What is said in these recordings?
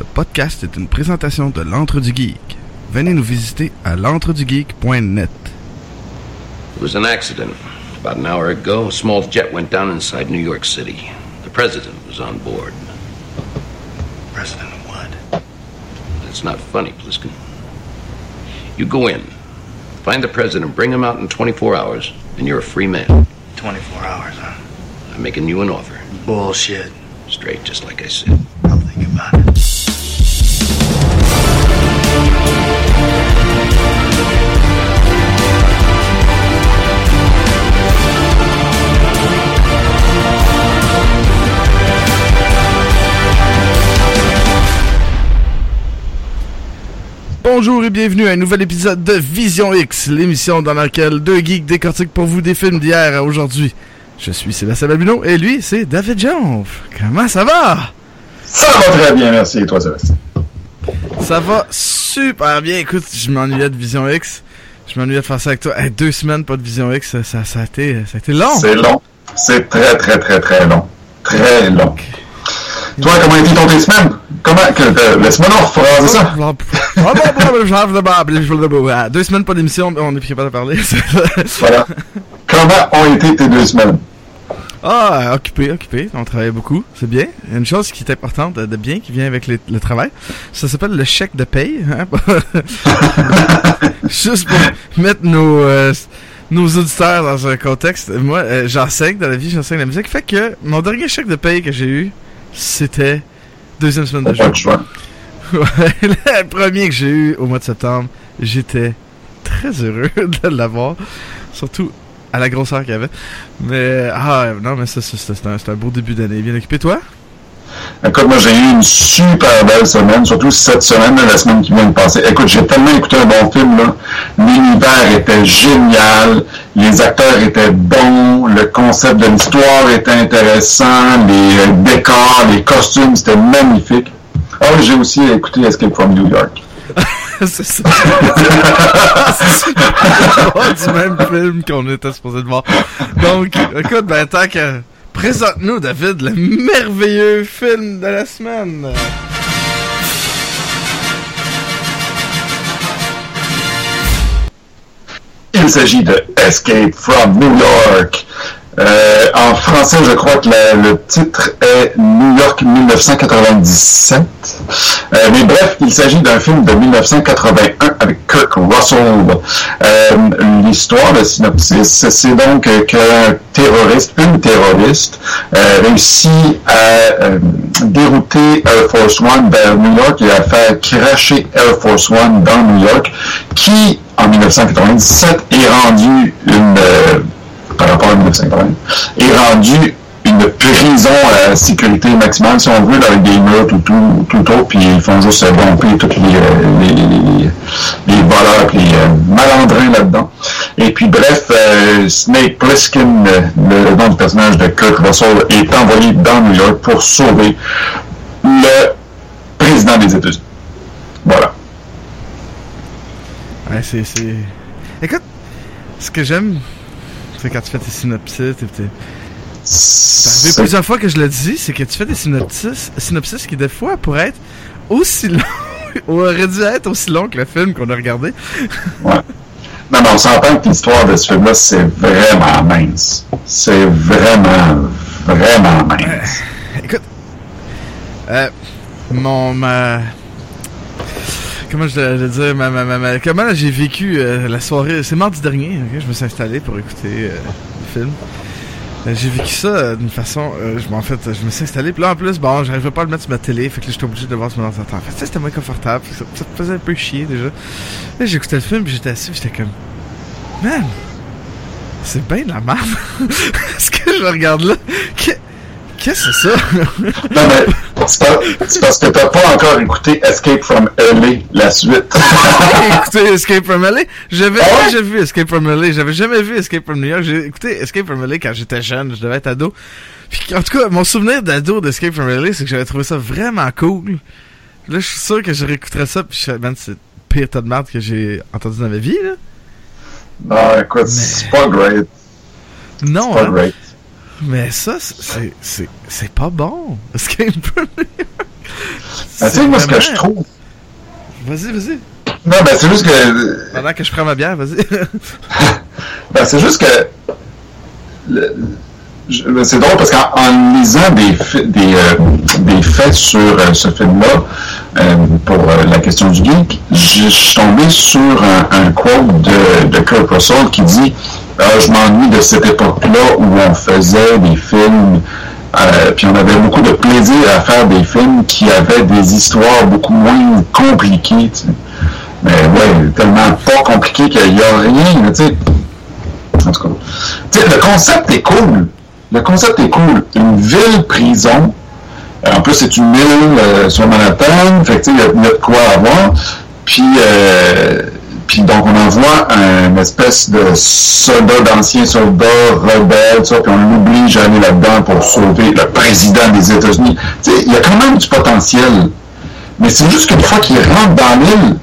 Ce podcast est une présentation de l'Antre du Geek. Venez nous visiter à l'entredugeek.net. It was an accident. About an hour ago, a small jet went down inside New York City. The president was on board. President of what? It's not funny, Pliskin. You go in, find the president, bring him out in 24 hours, and you're a free man. 24 hours, huh? I'm making you an offer. Bullshit. Straight, just like I said. I'll think about it. Bonjour et bienvenue à un nouvel épisode de Vision X, l'émission dans laquelle deux geeks décortiquent pour vous des films d'hier à aujourd'hui. Je suis Sébastien Babineau et lui, c'est David Jones. Comment ça va? Ça va très bien, merci. Et toi, Sébastien? Ça va super bien. Écoute, je m'ennuyais de Vision X. Je m'ennuyais de faire ça avec toi. Hey, deux semaines pas de Vision X, ça, ça, ça a, été, ça a été long. C'est long. C'est très, très, très, très long. Très long. Toi, comment été ton tes semaines? Comment, que, laisse-moi non rephraser ça? Deux semaines pas d'émission, on est plus capable de parler. Voilà. Comment ont été tes deux semaines? ah, occupé, occupé. On travaille beaucoup. C'est bien. Une chose qui est importante de, de bien, qui vient avec les- le travail, ça s'appelle le chèque de paye. hein? Juste pour mettre nos, euh, nos auditeurs dans un contexte. Moi, euh, j'enseigne dans la vie, j'enseigne la musique. Fait que mon dernier chèque de paye que j'ai eu, c'était deuxième semaine de choix. Ouais, le premier que j'ai eu au mois de septembre, j'étais très heureux de l'avoir. Surtout à la grosseur qu'il y avait. Mais, ah, non, mais ça, ça, c'était un, c'était un beau début d'année. Bien occupé, toi? Écoute, moi, j'ai eu une super belle semaine, surtout cette semaine, la semaine qui vient de passer. Écoute, j'ai tellement écouté un bon film, là. L'univers était génial, les acteurs étaient bons, le concept de l'histoire était intéressant, les euh, décors, les costumes, c'était magnifique. Ah oui, j'ai aussi écouté Escape from New York. c'est ça. c'est pas du même film qu'on était supposé de voir. Donc, écoute, ben, tant que. Présente-nous, David, le merveilleux film de la semaine. Il s'agit de Escape from New York. Euh, en français, je crois que le titre est New York 1997. Euh, mais bref, il s'agit d'un film de 1981 avec Kirk Russell. Euh, L'histoire, le synopsis, c'est donc qu'un terroriste, une terroriste, réussit à dérouter Air Force One vers New York et à faire cracher Air Force One dans New York, qui, en 1997, est rendu une... euh, par rapport à 1980, est rendu une prison à sécurité maximale, si on veut, avec des murs tout, tout, tout autour, puis ils font juste tous les, euh, les, les, les voleurs, puis les euh, malandrins là-dedans. Et puis bref, euh, Snake Plissken, euh, le nom du personnage de Kurt Russell, est envoyé dans New York pour sauver le président des États-Unis. Voilà. Ouais, c'est... Écoute, ce que j'aime, c'est quand tu fais tes synopsis, t'es. C'est arrivé plusieurs fois que je le dis, c'est que tu fais des synopsis, synopsis qui des fois pourraient être aussi longs, ou auraient dû être aussi longs que le film qu'on a regardé. Ouais. Non, mais on s'entend que l'histoire de ce film-là, c'est vraiment mince. C'est vraiment, vraiment mince. Écoute, euh, mon, ma... Comment je dois dire, ma, ma, ma- comment j'ai vécu euh, la soirée, c'est mardi dernier, je me suis installé pour écouter euh, le film. Euh, J'ai vécu ça euh, d'une façon, euh, je m'en fait, je me suis installé, puis là en plus, bon, j'arrivais pas à le mettre sur ma télé, fait que là j'étais obligé de le voir sur mon ordinateur. En fait, ça, c'était moins confortable, ça, ça faisait un peu chier déjà. Là j'écoutais le film, puis j'étais assis, j'étais comme, man, c'est bien de la merde. Ce que je regarde là, que- qu'est-ce que c'est ça? C'est parce que t'as pas encore écouté Escape from LA, la suite. Écouté Escape from LA. J'avais Ah ouais? déjà vu Escape from LA. J'avais jamais vu Escape from New York. J'ai écouté Escape from LA quand j'étais jeune. Je devais être ado. Puis, en tout cas, mon souvenir d'ado d'Escape from LA, c'est que j'avais trouvé ça vraiment cool. Là, je suis sûr que je réécouterais ça. Puis, je, man, c'est le pire tas de merde que j'ai entendu dans ma vie, là. non, écoute, c'est pas great. Non, C'est pas hein. great. Mais ça, c'est- c'est c'est c'est pas bon. New York. Ben, tu sais, moi, ce que je trouve. Vas-y, vas-y. Non, ben, c'est juste que. Pendant que je prends ma bière, vas-y. Ben, c'est juste que. le- je- ben, c'est drôle parce qu'en en lisant des, des, euh, des faits sur euh, ce film-là, euh, pour la question du geek, je suis tombé sur un, un quote de, de Kurt Russell qui dit Ah, Je m'ennuie de cette époque-là où on faisait des films, euh, puis on avait beaucoup de plaisir à faire des films qui avaient des histoires beaucoup moins compliquées. Mais ouais, tellement pas compliqué qu'il n'y a rien, tu sais. En tout cas. Le concept est cool. Le concept est cool. Une ville-prison. Euh, En plus, c'est une île euh, sur Manhattan. Fait il y, a- de quoi avoir. Puis, euh, puis donc, on envoie un espèce de soldat, d'anciens soldats rebelles, ça, puis on l'oblige à aller là-dedans pour sauver le président des États-Unis. Tu sais, il y a quand même du potentiel. Mais c'est juste qu'une fois qu'il rentre dans l'île,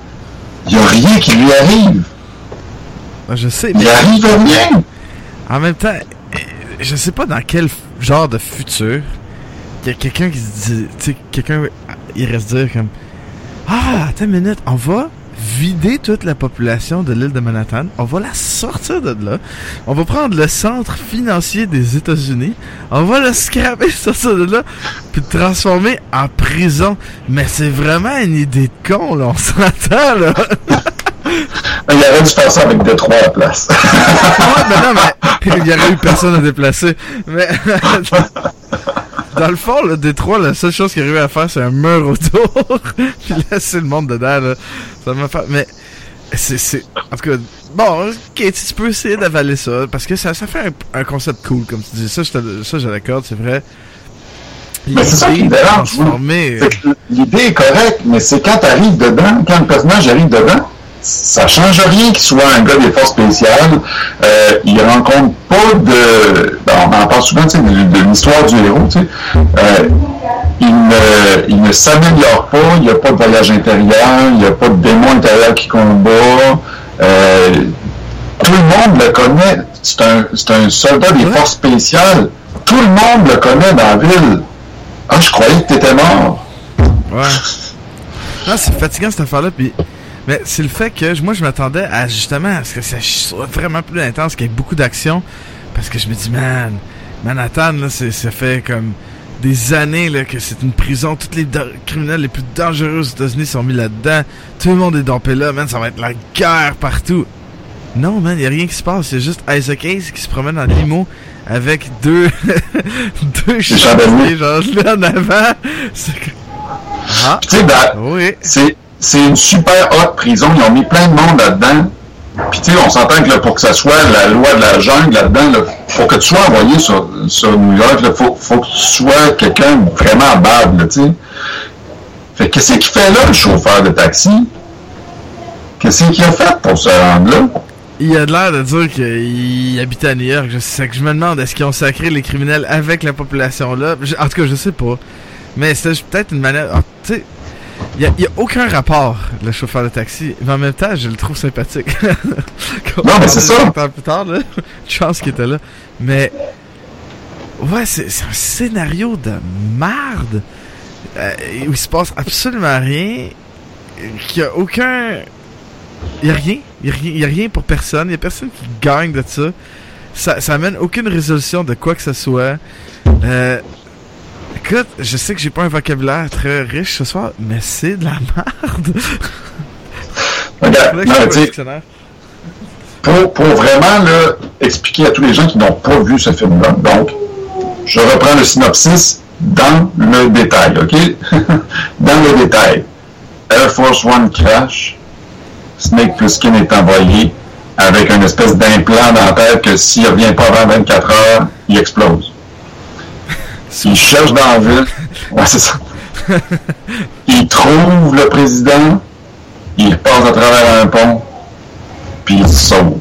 il n'y a rien qui lui arrive. Ah, Je sais, Il mais arrive rien. en même temps, je sais pas dans quel genre de futur il y a quelqu'un qui se dit, tu sais, quelqu'un il reste dire comme Ah, attends une minute, on va vider toute la population de l'île de Manhattan, on va la sortir de là, on va prendre le centre financier des États-Unis, on va le scraper, sortir de là, puis le transformer en prison. Mais c'est vraiment une idée de con, là, on s'entend, là. Il aurait dû faire ça avec Détroit à la place. Ouais, mais non, mais il y aurait eu personne à déplacer. Mais dans le fond, le Détroit, la seule chose qu'il arrivait à faire, c'est un mur autour, puis laisser le monde dedans. Là. Ça m'a fait. Mais c'est, c'est, en tout cas, bon, ok, tu peux essayer d'avaler ça parce que ça, ça fait un, un concept cool, comme tu dis. Ça, je ça, je l'accorde, c'est vrai. Mais c'est ça qui me dérange, L'idée est correcte, mais c'est quand tu arrives dedans, quand le personnage arrive dedans, ça change rien qu'il soit un gars des forces spéciales. Euh, il rencontre pas de. ben, on en parle souvent de, de l'histoire du héros. Euh, il ne, il ne s'améliore pas, il n'y a pas de voyage intérieur, il n'y a pas de démon intérieur qui combat. Euh, tout le monde le connaît. C'est un, un soldat des Ouais. forces spéciales. Tout le monde le connaît dans la ville. Ah, je croyais que tu étais mort. Ouais. C'est fatigant cette affaire-là, puis. Mais c'est le fait que moi je m'attendais à justement à ce que ça soit vraiment plus intense, qu'il y ait beaucoup d'action. Parce que je me dis, man, Manhattan, là, c'est- ça fait comme des années là, que c'est une prison. Tous les criminels les plus dangereux aux États-Unis sont mis là-dedans. Tout le monde est dompé là, man, ça va être la guerre partout. Non, man, y a rien qui se passe. C'est juste Isaac Hayes qui se promène en limo avec deux, deux chandeliers, genre là en avant. C'est Ah, dans- oui. c'est, c'est une super haute prison. Ils ont mis plein de monde là-dedans. Puis, tu sais, on s'entend que pour que ça soit la loi de la jungle là-dedans, là, pour que tu sois envoyé sur, sur New York, il faut, que tu sois quelqu'un vraiment bad, là, tu sais. Fait que qu'est-ce qu'il fait là, le chauffeur de taxi? Qu'est-ce qu'il a fait pour se rendre là? Il a l'air de dire qu'il habitait à New York. Je, que je me demande est-ce qu'ils ont sacré les criminels avec la population là? En tout cas, je sais pas. Mais juste peut-être une manière. ah, tu sais, il y a, a aucun rapport, le chauffeur de taxi. Mais en même temps, je le trouve sympathique. Non, mais c'est ça. Plus tard, là. Chance qu'il était là. Mais. Ouais, c'est c'est un scénario de merde. euh, où il se passe absolument rien. Qu'il y a aucun. Il y a rien. Il y a rien, il y a rien pour personne. Il y a personne qui gagne de ça. Ça, ça amène aucune résolution de quoi que ce soit. Euh, écoute, je sais que j'ai pas un vocabulaire très riche ce soir, mais c'est de la merde. Regarde, non, dictionnaire. pour, pour vraiment là, expliquer à tous les gens qui n'ont pas vu ce film-là. Donc, je reprends le synopsis dans le détail, OK? dans le détail. Air Force One crash. Snake Plissken est envoyé avec une espèce d'implant dans la tête que s'il ne revient pas avant 24 heures, il explose. Il cherche dans la ville. Ouais, c'est ça. Il trouve le président. Il passe à travers un pont. Puis il sauve.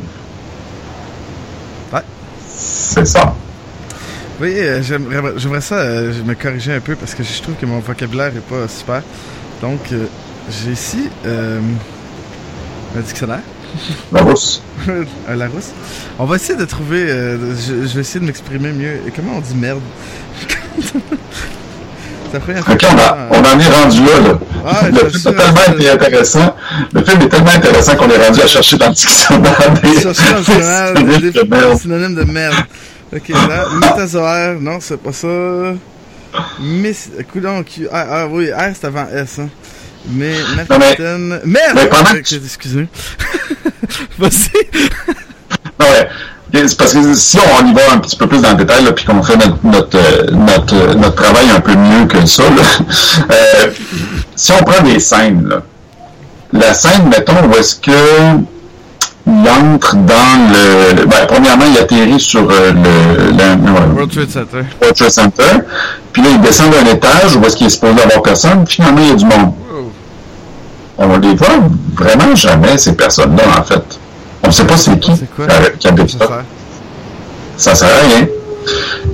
Ouais. C'est ça. Oui, euh, j'aimerais ça euh, me corriger un peu parce que je trouve que mon vocabulaire est pas super. Donc, euh, j'ai ici un dictionnaire, La rousse. un Larousse. On va essayer de trouver. je, je vais essayer de m'exprimer mieux. Comment on dit merde? On, a- en est rendu là. là. Ouais, le film est tellement intéressant. Le film est tellement intéressant qu'on est rendu à chercher dans le dictionnaire des des de merde. synonymes de merde. Ok, là, métazoaire, non, c'est pas ça. Miss, coudon, Q, ah, ah, oui, R c'est avant S, hein. Mais, Merde! mais pendant que Ok, tu- Excusez. Vas-y. Non, ouais. C'est parce que si on y va un petit peu plus dans le détail, puis qu'on fait notre, notre, euh, notre, euh, notre travail un peu mieux que ça, là, euh, si on prend des scènes, là, la scène, mettons, où est-ce que il entre dans le... Ben, premièrement, il atterrit sur euh, le, le- World Trade Center. World Trade Center, puis là, il descend d'un étage où est-ce qu'il est supposé avoir personne, finalement, il y a du monde. Wow. On les voit vraiment jamais, ces personnes-là, en fait. On ne sait pas c'est qui C'est quoi? euh, qui habite Ça sert. Ça sert à rien.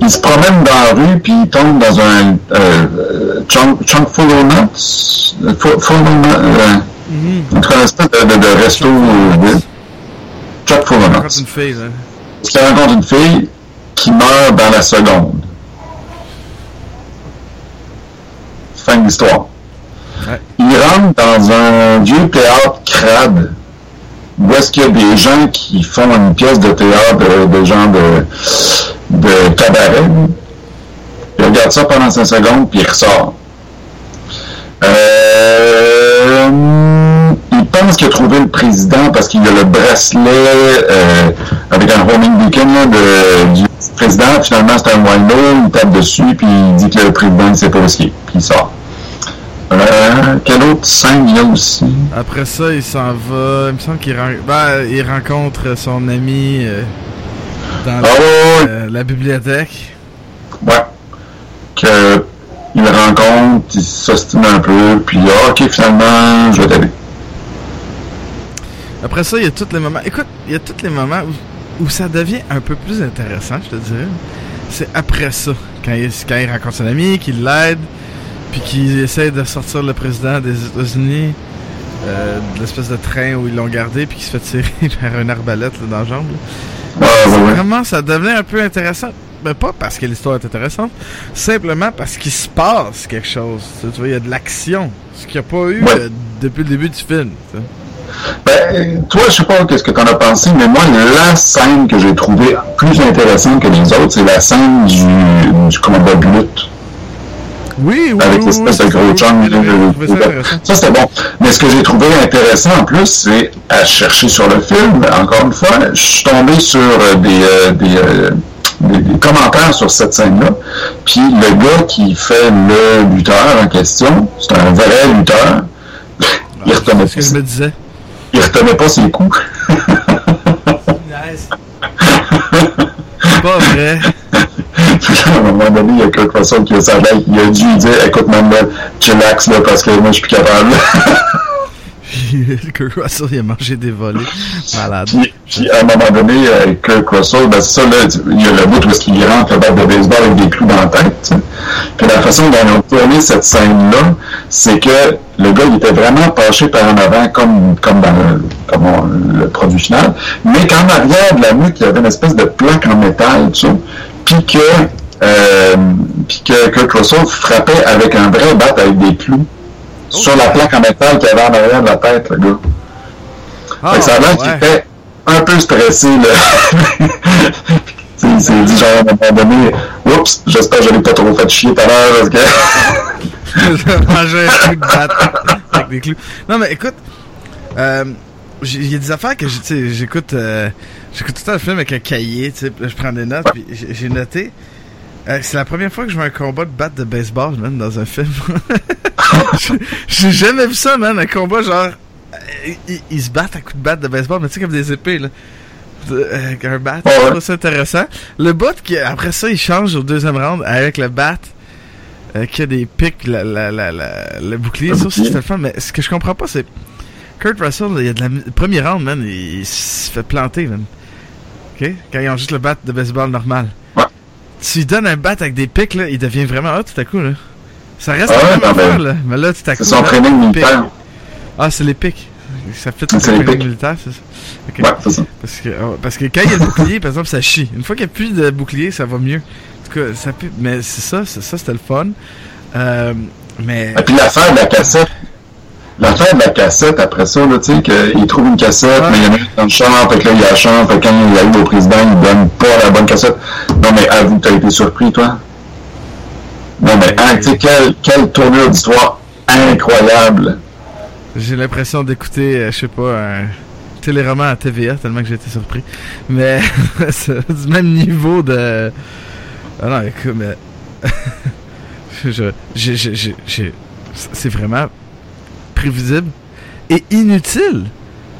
Il se promène dans la rue, puis il tombe dans un euh, chunk, chunk full of nuts. Full, full of nuts. Euh, une espèce de, de, de resto. de- Chuck full of nuts. une fille, là. Parce qu'il rencontre une fille qui meurt dans la seconde. Fin de l'histoire. Ouais. Il rentre dans un vieux théâtre crade où est-ce qu'il y a des gens qui font une pièce de théâtre de, de genre de, cabaret? Il regarde ça pendant 5 secondes, puis il ressort. Euh, il pense qu'il a trouvé le président parce qu'il a le bracelet euh, avec un homing beacon là, de, du président. Finalement, c'est un wino, il tape dessus, puis il dit que le président ne sait pas où puis il sort. Quelle autre scène il y a aussi? Après ça, il s'en va. Il me semble qu'il ren- ben, il rencontre son ami euh, dans Ah la, euh, la bibliothèque. ouais. Que il rencontre, il s'ostine un peu, puis ah, ok, finalement, je vais t'aider. Après ça, il y a tous les moments. Écoute, il y a tous les moments où, où ça devient un peu plus intéressant, je te dirais. C'est après ça, quand il, quand il rencontre son ami, qu'il l'aide, puis qu'il essaie de sortir le président des États-Unis euh, de l'espèce de train où ils l'ont gardé, puis qu'il se fait tirer par une arbalète là, dans la jambe. là. Ouais. Vraiment, ça devenait un peu intéressant. Mais pas parce que l'histoire est intéressante, simplement parce qu'il se passe quelque chose. Tu vois, il y a de l'action. Ce qu'il n'y a pas eu Ouais. euh, depuis le début du film. Ben, toi, je sais pas qu'est-ce que t'en as pensé, mais moi, la scène que j'ai trouvée plus intéressante que les autres, c'est la scène du, du combat de lutte. Oui, oui, avec l'espèce de gros j'ai trouvé ça c'était bon. Mais ce que j'ai trouvé intéressant en plus, c'est à chercher sur le film, encore une fois, je suis tombé sur euh, des, euh, des, euh, des- des commentaires sur cette scène-là. Puis le gars qui fait le lutteur en question, c'est un vrai lutteur. Il retenait, que je me il retenait pas ses coups. Nice. pas vrai. À un moment donné, il y a Kurt Russell qui a sa blague, il a dû dire Écoute, man, là, chillax, là, parce que moi, je suis plus capable. Kurt Russell, il a mangé des volets. Malade. Puis, puis à un moment donné, euh, Kirk Russell, ben c'est ça, là, il y a le bout où est-ce qu'il rentre le batte de baseball avec des clous dans la tête. Puis la façon dont on a tourné cette scène-là, c'est que le gars, il était vraiment penché par en avant, comme, comme dans le, comme on- le produit final, mais qu'en arrière de la nuque, il y avait une espèce de plaque en métal, tu sais, puis que, euh, puis que Kirk Russell frappait avec un vrai bat avec des clous sur la plaque en métal qu'il y avait en arrière de la tête, le gars. Ah, Fait que ça a l'air qu'il était un peu stressé, là. Il s'est dit, genre, à un moment donné, oups, j'espère que je l'ai pas trop fait chier tout à l'heure, parce que... J'ai mangé un coup de batte avec des clous. Non, mais écoute, euh, il y a des affaires que j'écoute. euh, j'écoute tout le temps le film avec un cahier, tu sais, je prends des notes, puis j'ai noté. euh, c'est la première fois que je vois un combat de batte de baseball, man, dans un film. J'ai- jamais vu ça, man, un combat genre. euh, Ils, ils se battent à coups de batte de baseball, mais tu sais, comme des épées, là. De- Avec un bat, ça intéressant. Le bot, qui, après ça, il change au deuxième round avec le bat euh, qui a des pics, la, la, la, la- le bouclier. Le Ça aussi, c'était le fun. Mais ce que je comprends pas, c'est. Kurt Russell, il y a de la. premier round, man, il, il se fait planter, man. OK? Quand ils ont juste le bat de baseball normal. Ouais. Tu lui donnes un bat avec des pics, là, il devient vraiment hot tout à coup, là. Ça reste Ah la même affaire, mais là. Mais là, tout à coup. C'est son training militaire. Ah, c'est les pics. Ça fait C'est le training militaire, c'est ça? Ouais, c'est ça. Parce que, oh, parce que quand il y a le bouclier, par exemple, ça chie. Une fois qu'il n'y a plus de bouclier, ça va mieux. En tout cas, ça pue. Mais c'est ça, c'est- ça c'était le fun. Euh, mais. Et puis l'affaire de la cassette, l'affaire de la cassette, après ça, là, tu sais, qu'il trouve une cassette, mais il y en a une dans le champ, fait que là, il la chante, fait que quand il arrive au président, il donne pas la bonne cassette. Non, mais avoue t'as été surpris, toi. Non, mais, hein, tu sais, quelle, quelle tournure d'histoire incroyable. J'ai l'impression d'écouter, euh, je sais pas, un téléroman à TVA, tellement que j'ai été surpris. Mais c'est du même niveau de. Ah non, écoute, mais. je, j'ai- j'ai- j'ai- j'ai- c'est vraiment prévisible et inutile.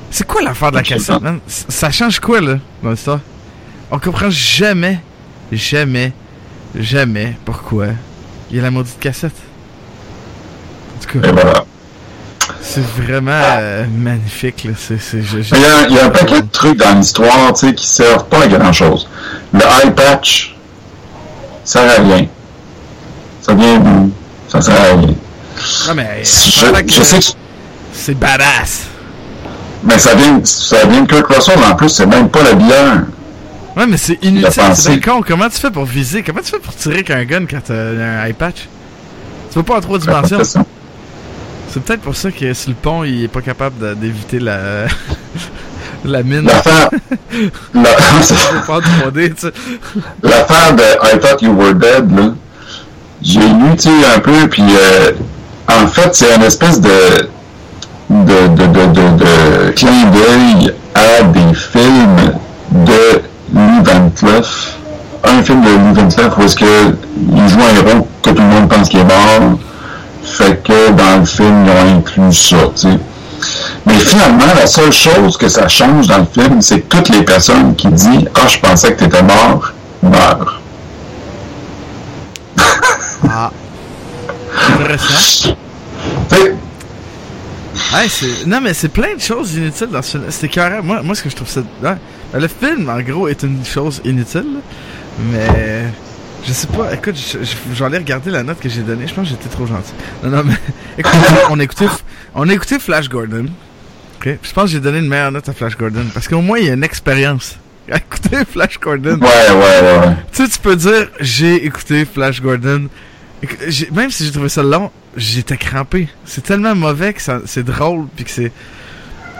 C'est quoi l'affaire de la cassette, man? Ça change quoi, là, dans l'histoire? On comprend jamais, jamais, jamais pourquoi il y a la maudite cassette. En tout cas. Voilà. C'est vraiment euh, magnifique, là. C'est, Il y, a, il y a un paquet de trucs dans l'histoire, tu sais, qui servent pas à grand chose. Le eye patch, ça sert à rien. Ça vient d'où? Ça sert à rien. Ah, mais c'est badass. Mais ça vient, ça vient de Russell, en plus, c'est même pas la bière. Ouais, mais c'est inutile, c'est con. Comment tu fais pour viser? Comment tu fais pour tirer avec un gun quand t'as un eye patch? Tu vas pas en trois dimensions. C'est peut-être pour ça que sur le pont, il est pas capable d'éviter la... la mine. L'affaire, la- Le pont 3D, tu sais. l'affaire de I Thought You Were Dead, là, j'ai lu, tu sais, un peu, puis euh, en fait, c'est une espèce de, de, de, de, de, de clin d'œil à des films de Lee Van Cleef. Un film de Lee Van Cleef où est-ce que il joue un héros que tout le monde pense qu'il est mort. Fait que dans le film, ils ont inclus ça. Mais finalement, la seule chose que ça change dans le film, c'est que toutes les personnes qui disent « Ah, je pensais que tu étais mort », meurent. Ah. Intéressant. Ouais, c'est... Non, mais c'est plein de choses inutiles dans ce film. C'est carré. Moi, moi, ce que je trouve ça. ouais. Le film, en gros, est une chose inutile. Mais. Je sais pas. Écoute, je- je- j'en ai regardé la note que j'ai donnée. Je pense que j'étais trop gentil. Non, non, mais. Écoute, on a écouté, on a écouté Flash Gordon. Ok? Je pense que j'ai donné une meilleure note à Flash Gordon. Parce qu'au moins, il y a une expérience. Écoutez Flash Gordon. ouais, ouais, ouais. Tu sais, tu peux dire, j'ai écouté Flash Gordon. Même si j'ai trouvé ça long, j'étais crampé. C'est tellement mauvais que c'est drôle, puis que c'est...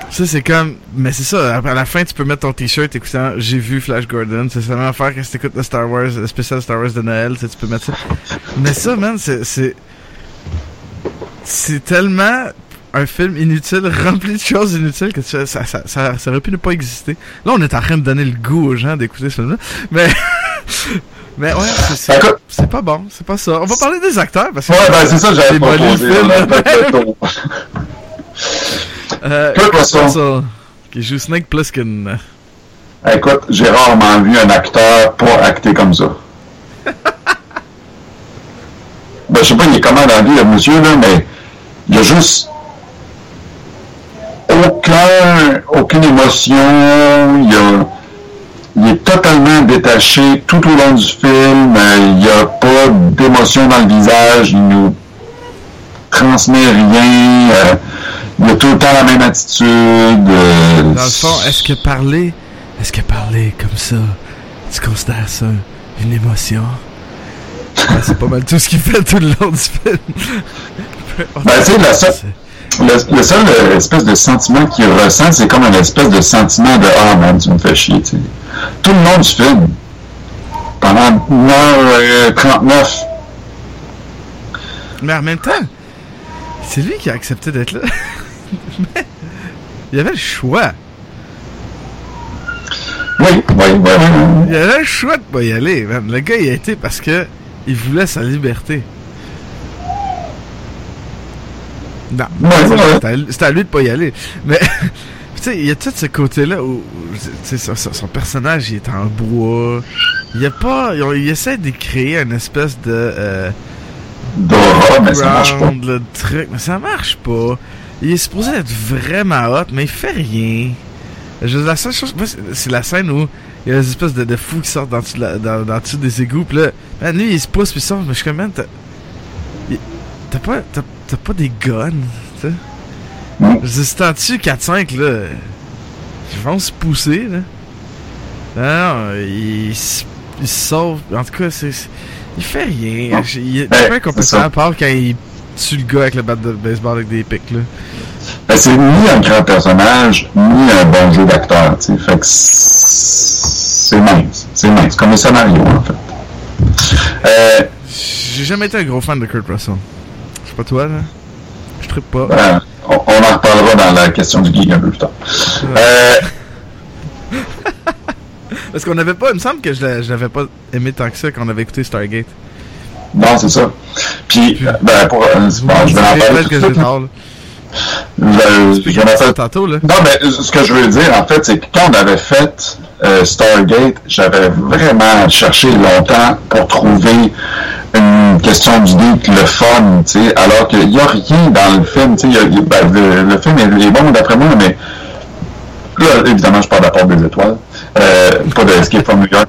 Ça, c'est comme... Mais c'est ça, à la fin, tu peux mettre ton t-shirt écoutant « J'ai vu Flash Gordon ». C'est seulement à faire quand tu écoutes le Star Wars, le spécial Star Wars de Noël, tu peux mettre ça. Mais ça, man, c'est... C'est tellement un film inutile, rempli de choses inutiles, que ça, ça, ça, ça aurait pu ne pas exister. Là, on est en train de donner le goût aux gens d'écouter ce film-là. Mais... Mais ouais, c'est- c'est pas bon, c'est pas ça. On va parler des acteurs parce que Ouais, ben c'est ça j'avais proposé. Euh, Kurt Russell. qui joue Snake Plissken. Écoute, j'ai rarement vu un acteur pas acter comme ça. ben, je sais pas, il est comment dans la vie, le monsieur, là, mais il y a juste aucun, aucune émotion, il, y a, il est totalement détaché tout au long du film, il n'y a pas d'émotion dans le visage, il nous transmet rien, euh, il a tout le temps la même attitude. euh, Dans le fond, est-ce que parler, est-ce que parler comme ça, tu considères ça une émotion? Ben, c'est pas mal tout ce qu'il fait tout le long du film. Ben, sais, la seule- Le, le seul euh, espèce de sentiment qu'il ressent, c'est comme un espèce de sentiment de Ah man, tu me fais chier. Tout le long du film, pendant 1h39, Mais en même temps, c'est lui qui a accepté d'être là. Mais il y avait le choix. oui, oui, oui, oui, oui. Il avait le choix de pas y aller. man. Le gars, il a été parce que il voulait sa liberté. Non, c'était à- lui de pas y aller. Mais, tu sais, il y a tout ce côté-là où, tu sais, son, son- son personnage, il est en bois. Il y a pas, il, essaie de créer une espèce de, euh, mais ça marche pas. le truc, mais ça marche pas. Il est supposé être vraiment hot, mais il fait rien. Je, la seule chose, c'est- c'est la scène où il y a des espèces de, de fous qui sortent dans, la- dans, dans dessous des égouts, pis là, man, lui, il se pousse, pis il sort, mais je suis comme, t'as, pas, t'as, t'as pas des guns, tu sais? Tues 4-5, là, ils vont se pousser, là. Non, non, il, il se sauve. En tout cas, c'est, Il fait rien. Non. Il est Ben, pas incompétent à part quand il tue le gars avec le bat de baseball avec des pics, là. Ben, c'est ni un grand personnage, ni un bon jeu d'acteur, tu sais. Fait que c'est mince. C'est mince. Comme le scénario, en fait. Euh, J'ai jamais été un gros fan de Kurt Russell. Sais pas toi, là. Je trippe pas. ben, on, on en reparlera dans la question du geek un peu plus tard. Euh, Parce qu'on avait pas, il me semble que je l'a- je l'avais pas aimé tant que ça quand on avait écouté Stargate. non, c'est ça. Puis, ben, pour, euh, bon, je vais en parler tout tard, là. Je, je vais en faire tantôt, là. Non, mais ce que je veux dire, en fait, c'est que quand on avait fait euh, Stargate, j'avais vraiment cherché longtemps pour trouver une question du geek, le fun, tu sais, alors qu'il n'y a rien dans le film, tu sais, ben, le, le film est, est bon d'après moi, mais là, évidemment, je parle de la porte des étoiles, euh, pas de Escape from New York.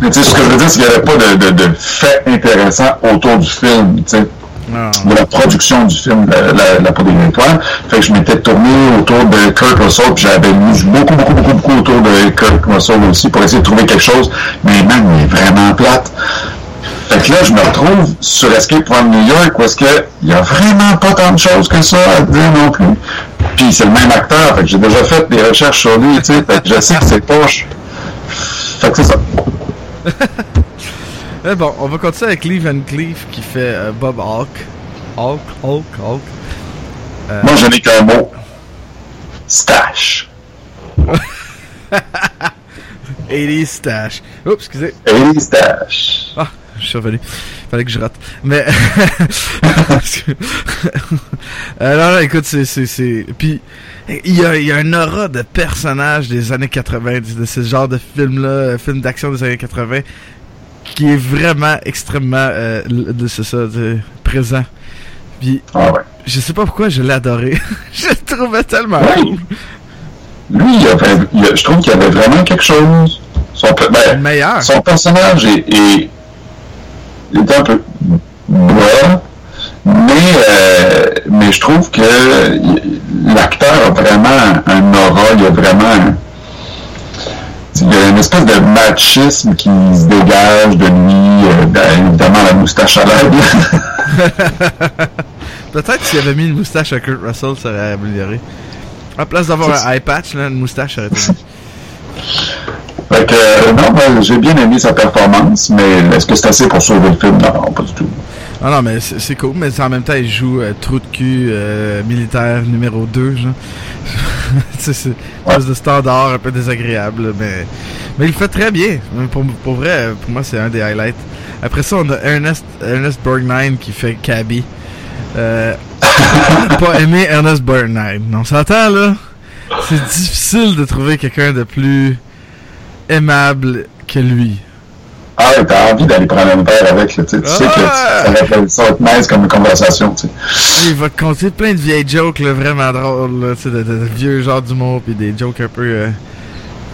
Mais tu sais, ce que je veux dire, c'est qu'il n'y avait pas de, de, de fait intéressant autour du film, tu sais. De la production du film La, la, la Peau des Étoiles. Fait que je m'étais tourné autour de Kurt Russell, puis j'avais lu beaucoup, beaucoup, beaucoup, beaucoup autour de Kurt Russell aussi pour essayer de trouver quelque chose. Mais man, il est vraiment plate. Fait que là, je me retrouve sur Escape from New York où est-ce que il y a vraiment pas tant de choses que ça à dire non plus. Puis c'est le même acteur, fait que j'ai déjà fait des recherches sur lui, tu sais, fait que je sais que c'est poche. Fait que c'est ça. Eh bon, on va continuer avec Lee Van Cleef qui fait euh, Bob Hawk. Hawk, Hawk, Hawk. Euh, Moi, je n'ai qu'un mot. Stash. 80 Stash. Oups, excusez. Et stash. Ah, je suis revenu. Fallait que je rate. Mais. euh, non, non, écoute, c'est. c'est, c'est... Puis, il y a, y a un aura de personnages des années 80, de ce genre de film-là, euh, film d'action des années 80, qui est vraiment extrêmement. Euh, c'est ça, de, présent. Puis, Ah ouais. je sais pas pourquoi je l'ai adoré. je le trouvais tellement Oui. cool. Lui, il avait, il a- je trouve qu'il y avait vraiment quelque chose. Son, ben, meilleur. son personnage est, est, est un peu bas, mais, euh, mais je trouve que l'acteur a vraiment un aura, il a vraiment il y a une espèce de machisme qui se dégage de lui, euh, ben, évidemment la moustache à l'aide. Peut-être s'il avait mis une moustache à Kurt Russell, ça aurait amélioré. À place d'avoir un eye patch, là, une moustache aurait été. Fait que, euh, non, ben, j'ai bien aimé sa performance, mais est-ce que c'est assez pour sauver le film? Non, pas du tout. Ah non, mais c'est cool, mais en même temps, il joue euh, trou de cul militaire numéro 2, genre. C'est une espèce de standard un peu désagréable, mais, mais il le fait très bien. Pour, pour vrai, pour moi, c'est un des highlights. Après ça, on a Ernest, Ernest Borgnine qui fait Cabby. Euh, pas aimé Ernest Borgnine. On s'entend, là? C'est difficile de trouver quelqu'un de plus aimable que lui. Ah ouais, t'as envie d'aller prendre un verre avec, là, tu sais, tu sais que ça va être- ça va être nice comme conversation, tu sais. Il va te conter plein de vieilles jokes là, vraiment drôles, là, tu sais, de, de- de vieux genres d'humour, puis des jokes un peu, euh,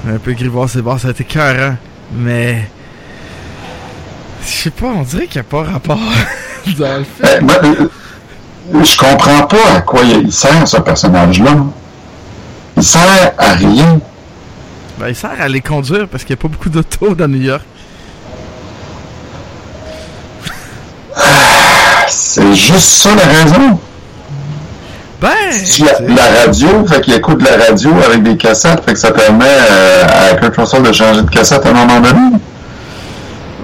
un peu grivois, c'est bon, ça a été écœurant, mais je sais pas, on dirait qu'il n'y a pas rapport dans le film. Ben, moi, euh, je comprends pas à quoi il il sert, ce personnage-là. Il sert à rien. Ben, il sert à les conduire parce qu'il n'y a pas beaucoup d'autos dans New York. C'est juste ça la raison. Ben, la, la radio, fait qu'il écoute la radio avec des cassettes, fait que ça permet euh, à Kurt Russell de changer de cassette à un moment donné.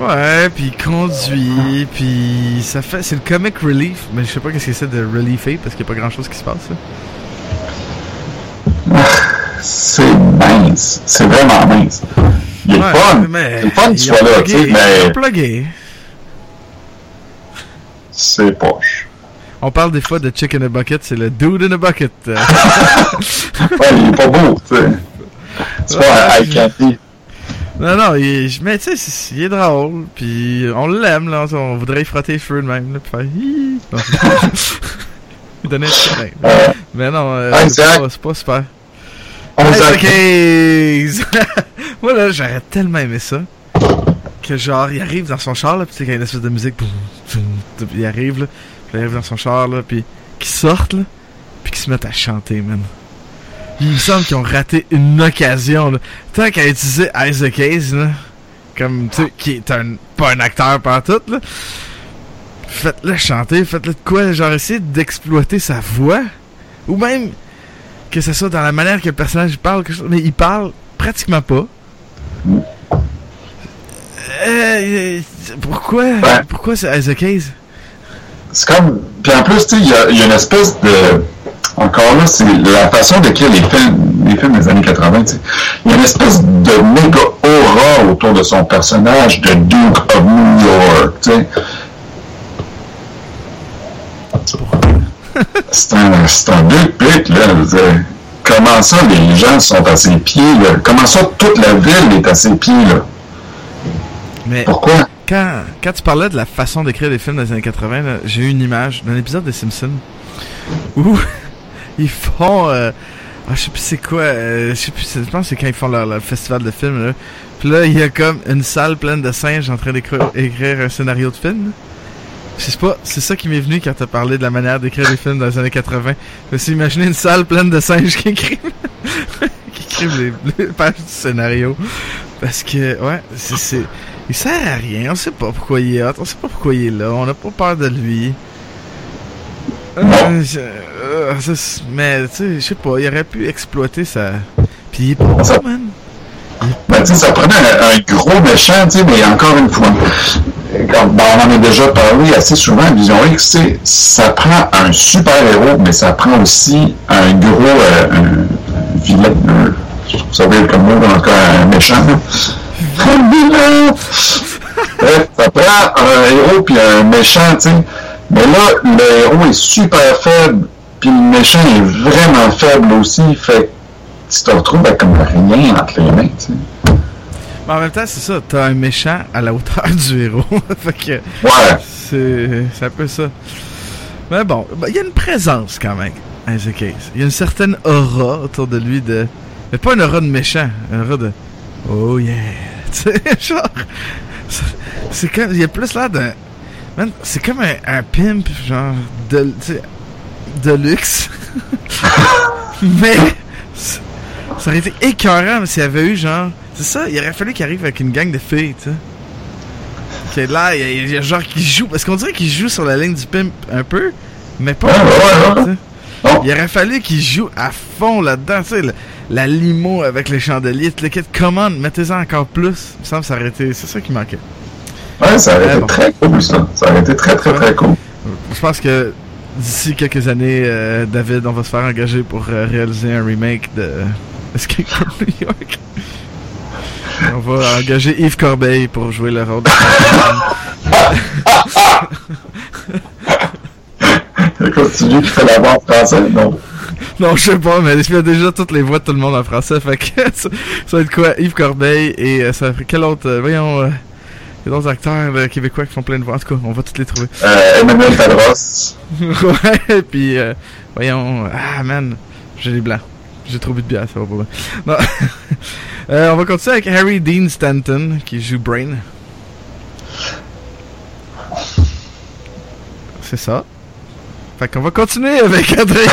ouais, puis il conduit, puis ça fait, c'est le comic relief, mais je sais pas qu'est-ce que c'est de reliefer parce qu'il n'y a pas grand chose qui se passe, là. C'est mince. C'est vraiment mince. Il est Ouais, fun. mais C'est fun que tu sois là, tu sais, mais. C'est poche. On parle des fois de Chick in a Bucket, c'est le Dude in a Bucket. Ouais, il est pas beau, tu sais. C'est pas un non, non, il, est- mais tu sais, il est drôle, puis on l'aime, là, on voudrait y frotter les cheveux de même, là, puis faire un. Euh, Mais non, euh, c'est pas, pas super. on Hey, Moi, là, j'aurais tellement aimé ça. Que genre, il arrive dans son char, là, pis tu sais, qu'il y a une espèce de musique. Il arrive, là. Puis il arrive dans son char, là, pis qu'il sorte, là. Pis qu'il se mette à chanter, man. Il me semble qu'ils ont raté une occasion, là. Tant qu'à utiliser Isaac Hayes, là. comme, tu sais, qui est un, pas un acteur par tout, là. Faites-le chanter, faites-le de quoi, genre, essayez d'exploiter sa voix. Ou même, que ce soit dans la manière que le personnage parle, mais il parle pratiquement pas. Pourquoi, pourquoi c'est Isaac Hayes? C'est comme. Puis en plus, tu sais, il y a, y a une espèce de. Encore là, c'est la façon d'écrire les films, les films des années 80, tu sais. Il y a une espèce de méga aura autour de son personnage de Duke of New York, tu sais. C'est un, c'est un big pic, là. je veux dire. Comment ça, les gens sont à ses pieds, là? Comment ça, toute la ville est à ses pieds, là? Mais Pourquoi? quand, quand tu parlais de la façon d'écrire des films dans les années 80, là, j'ai eu une image d'un épisode de Simpsons où ils font. euh, ah, je sais plus c'est quoi. euh, je sais plus, c'est- je pense que c'est quand ils font leur, leur festival de films. Là. Puis là, il y a comme une salle pleine de singes en train d'écrire écrire un scénario de film. sais pas, c'est ça qui m'est venu quand t'as parlé de la manière d'écrire des films dans les années 80. Je me suis imaginé une salle pleine de singes qui écrivent, qui écrivent les, les pages du scénario. Parce que, ouais, c'est, c'est, il sert à rien. On sait pas pourquoi il est hot. On sait pas pourquoi il est là. On a pas peur de lui. Euh, je- euh, mais, tu sais, je sais pas, il aurait pu exploiter sa. Puis il est pas Ça- man. Ben, tu sais, ça prenait un, un gros méchant, tu sais, mais encore une fois, comme, ben, on en a déjà parlé assez souvent à Vision X, tu sais, ça prend un super héros, mais ça prend aussi un gros euh, un, un vilain. je trouve ça bien comme mot, en tout cas, un méchant. Bref, ça prend un héros puis un méchant, tu sais. Mais là, le héros est super faible, puis le méchant est vraiment faible aussi, fait tu te retrouves avec comme rien entre les mains, tu sais. Mais en même temps, c'est ça. T'as un méchant à la hauteur du héros. fait que Ouais. c'est, un peu ça. Mais bon, ben, il y a une présence quand même, Hayes. Il y a une certaine aura autour de lui de. Mais pas une aura de méchant, une aura de. Oh yeah! Tu sais, genre. c'est- comme. Il y a plus l'air d'un. Man, c'est comme un, un pimp, genre. De, tu sais, de luxe. mais. Ça aurait été écœurant s'il y avait eu genre. C'est ça, il aurait fallu qu'il arrive avec une gang de filles, tu sais. Que là, il y, y a genre qui joue. Parce qu'on dirait qu'il joue sur la ligne du pimp un peu, mais pas. Il aurait fallu qu'il joue à fond là-dedans, tu sais. La limo avec les chandeliers, tout le kit. Commande, mettez-en encore plus. Il me semble que ça aurait été. C'est ça qui manquait. Ouais, ça aurait été bon. très cool, ça. Ça aurait été très, très, très cool. Je pense que d'ici quelques années, euh, David, on va se faire engager pour euh, réaliser un remake de Escape from New York. On va engager Yves Corbeil pour jouer le rôle de lui qui fait la voix en français, non? Non, je sais pas, mais il y a déjà toutes les voix de tout le monde en français. Fait que ça, ça va être quoi? Yves Corbeil et euh, ça fait quel autre euh, Voyons, euh, il y a d'autres acteurs euh, québécois qui font plein de voix. En tout cas, on va tous les trouver. Euh, Emmanuel Padros. ouais, puis euh, voyons, ah man, j'ai les blancs. J'ai trop bu de bière, ça va pas bien. Non. Euh, on va continuer avec Harry Dean Stanton qui joue Brain. C'est ça. Fait qu'on va continuer avec Adrien.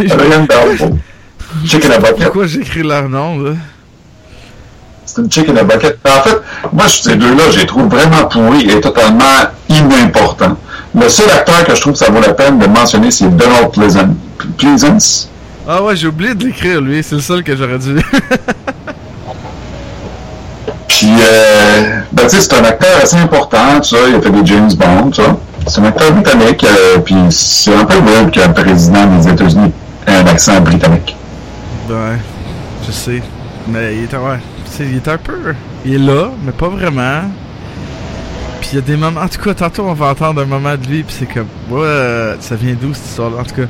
Adrien Barbeau. Chicken a bucket. Pourquoi j'écris leur nom là? C'est une chicken a bucket. En fait, moi, ces deux-là, je les trouve vraiment pourris et totalement inimportants. Le seul acteur que je trouve que ça vaut la peine de mentionner, c'est Donald Pleasant. Pleasance. Ah ouais, j'ai oublié de l'écrire lui, c'est le seul que j'aurais dû. Puis, euh, ben, c'est un acteur assez important, tu vois, il a fait des James Bond, tu vois. C'est un acteur britannique, euh, puis c'est un peu weird qu'un président des États-Unis ait un accent britannique. ouais, je sais. Mais il était, ouais, sais, il était un peu. Il est là, mais pas vraiment. Puis il y a des moments. En tout cas, tantôt on va entendre un moment de lui, puis c'est comme. Ouais, ça vient d'où cette histoire-là, en tout cas.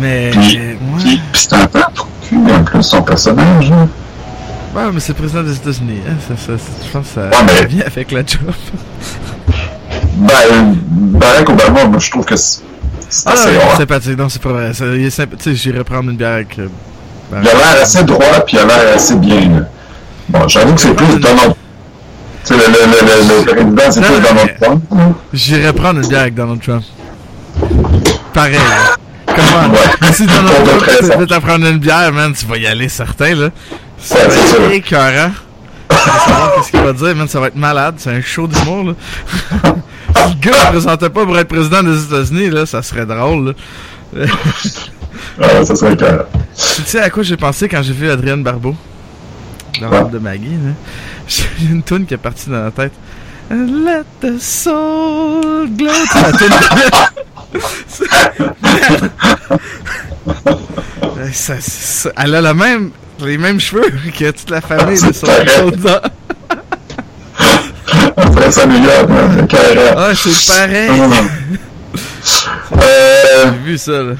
Mais. Puis, ouais. puis, puis c'est un peu pour cul, en plus, son personnage, là? Ouais, mais c'est le président des États-Unis. Hein? Ça, ça, ça- je pense que ça Ouais, mais- vient avec la job. Ben, Barack Obama, moi, je trouve que c'est c'est Ah, assez non, sympathique. Non, c'est pas vrai. Il est sympa- Tu sais, j'irais prendre une bière avec. euh, Il a l'air assez droit, puis il a l'air assez bien, là. Bon, j'avoue que c'est plus Donald... Tu sais, le, le, le, le, le président, c'est plus Donald Trump, là. J'irais prendre une bière avec Donald Trump. Pareil. Comment? Ouais. Si Donald Trump t'invite à prendre une bière, man, tu vas y aller certain, là. C'est écœurant. Je vais savoir Qu'est-ce qu'il va dire, man, ça va être malade. C'est un show d'humour, là. si le gars ne présentait pas pour être président des États-Unis, là, ça serait drôle, là. Ouais, ça serait clair. Tu sais à quoi j'ai pensé quand j'ai vu Adrienne Barbeau? Dans le Ouais. rôle de Maggie, là. J'ai une toune qui est partie dans la tête. Let the soul glow. Ça- elle a la même, les mêmes cheveux que toute la famille de son. Après ça, New York, carrément. Ah, c'est pareil. Euh, J'ai vu ça, là.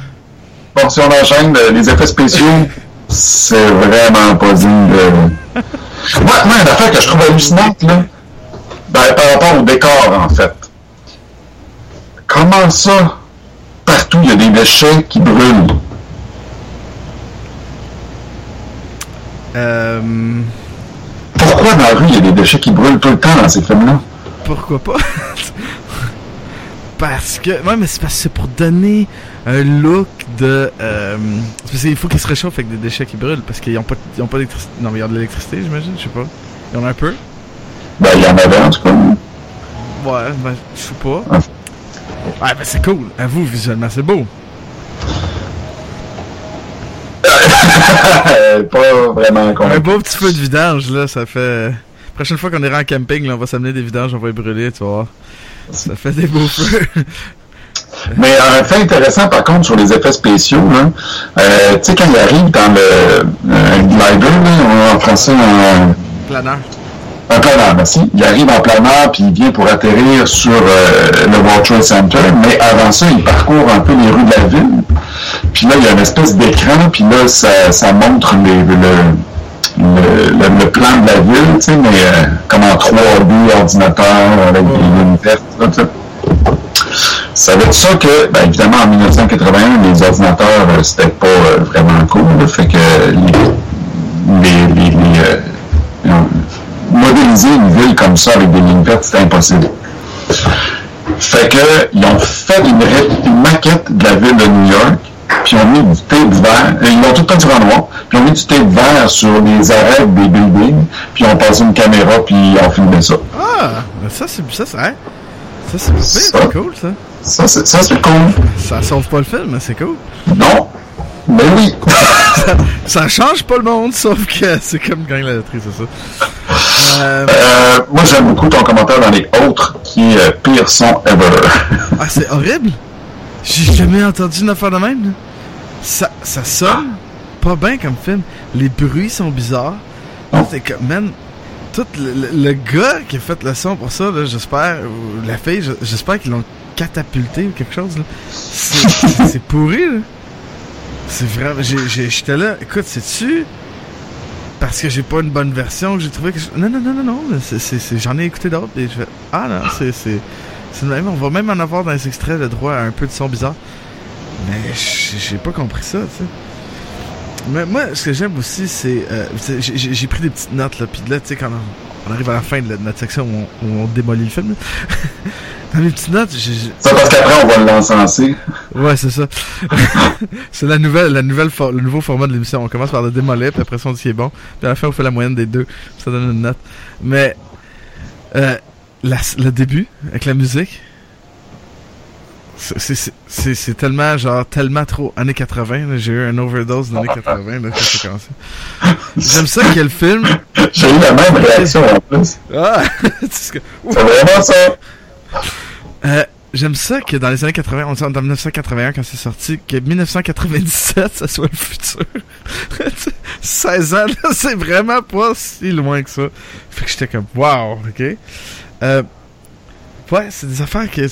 bon, si on enchaîne, euh, les effets spéciaux, c'est vraiment pas digne de... Moi, moi, une affaire que je trouve hallucinante, là, ben, par rapport au décor, en fait. Comment ça, partout, il y a des déchets qui brûlent? Euh, Pourquoi dans la rue, il y a des déchets qui brûlent tout le temps dans ces films-là? pourquoi pas? parce que, ouais, mais c'est parce que c'est pour donner un look de, euh, parce qu'il faut qu'ils se réchauffent avec des déchets qui brûlent parce qu'ils ont pas, ils ont pas d'électricité. Non, mais ils ont de l'électricité, j'imagine, je sais pas. Ils en ont un peu. Ben, il y en avait, en tout cas. Ouais, ben, je sais pas. Ah. Ouais, ben c'est cool. Avoue, visuellement, c'est beau. Euh, pas vraiment Un beau petit feu de vidange, là, ça fait... Prochaine fois qu'on ira en camping, là, on va s'amener des vidanges, on va les brûler, tu voir. Ça fait des beaux feux. Mais un fait intéressant, par contre, sur les effets spéciaux, là, euh, tu sais, quand il arrive dans le euh, glider, là, en français, un, Planeur. Un planeur, merci, il arrive en planeur, puis il vient pour atterrir sur euh, le World Trade Center, mais avant ça, il parcourt un peu les rues de la ville, puis là, il y a une espèce d'écran, puis là, ça, ça montre les, le, le, le- le plan de la ville, tu sais, mais euh, comme en 3D, ordinateur, avec des lignes vertes. Ça veut dire ça que, ben, évidemment, en 1981, les ordinateurs, euh, c'était pas euh, vraiment cool. là. fait que les, les, euh, modéliser une ville comme ça avec des lignes vertes, c'était impossible. Fait que, ils ont fait une, maquette de la ville de New York, puis ils ont mis du tape vert, euh, ils l'ont tout peint sur en noir, puis ils ont mis du tape vert sur les arêtes des buildings, puis ils ont passé une caméra, puis ils ont filmé ça. Ah! ben Ça, c'est... Ça, c'est... hein? Ça, c'est Ça. c'est cool, ça. Ça, c'est, ça, c'est cool. Ça sauve pas le film, mais c'est cool. Non, mais oui. Ça change pas le monde, sauf que c'est comme gagner la loterie, c'est ça. Euh, Euh, moi, j'aime beaucoup ton commentaire dans les autres, qui est euh, pire son ever. ah, c'est horrible! J'ai jamais entendu une affaire de même. Ça, ça sonne pas bien comme film. Les bruits sont bizarres. C'est comme, man, tout le, le- le gars qui a fait le son pour ça, là, j'espère, ou la fille, je- j'espère qu'ils l'ont catapulté ou quelque chose. C'est pourri, là. C'est vraiment, j'étais là, écoute, c'est-tu parce que j'ai pas une bonne version que j'ai trouvé que je- non non non non non c'est c'est c'est- j'en ai écouté d'autres et je fais ah non c'est c'est c'est même on va même en avoir dans les extraits le droit à un peu de son bizarre. Mais j'ai pas compris ça tu sais. Mais moi ce que j'aime aussi c'est euh, j'ai- pris des petites notes là puis là tu sais quand on, on arrive à la fin de notre section où on, où on démolit le film dans mes petites notes j'ai- Ça parce qu'après, on va l'encenser. Ouais, c'est ça. c'est la nouvelle, la nouvelle for- le nouveau format de l'émission. On commence par le démolir, puis après ça, on dit qu'il est bon. Puis à la fin, on fait la moyenne des deux. Ça donne une note. Mais, euh, la- le début, avec la musique, c'est- c'est- c'est c'est- c'est tellement, genre, tellement trop années 80. là. J'ai eu un overdose d'années 80, là, quand j'ai commencé. J'aime ça que le film... J'ai eu la même réaction en plus. Ah! C'est ce que- C'est vraiment ça. Euh, J'aime ça que dans les années 80, on dit en 1981 quand c'est sorti, que 1997, ça soit le futur. 16 ans, c'est vraiment pas si loin que ça. Fait que j'étais comme, wow, ok. Euh, ouais, c'est des affaires que,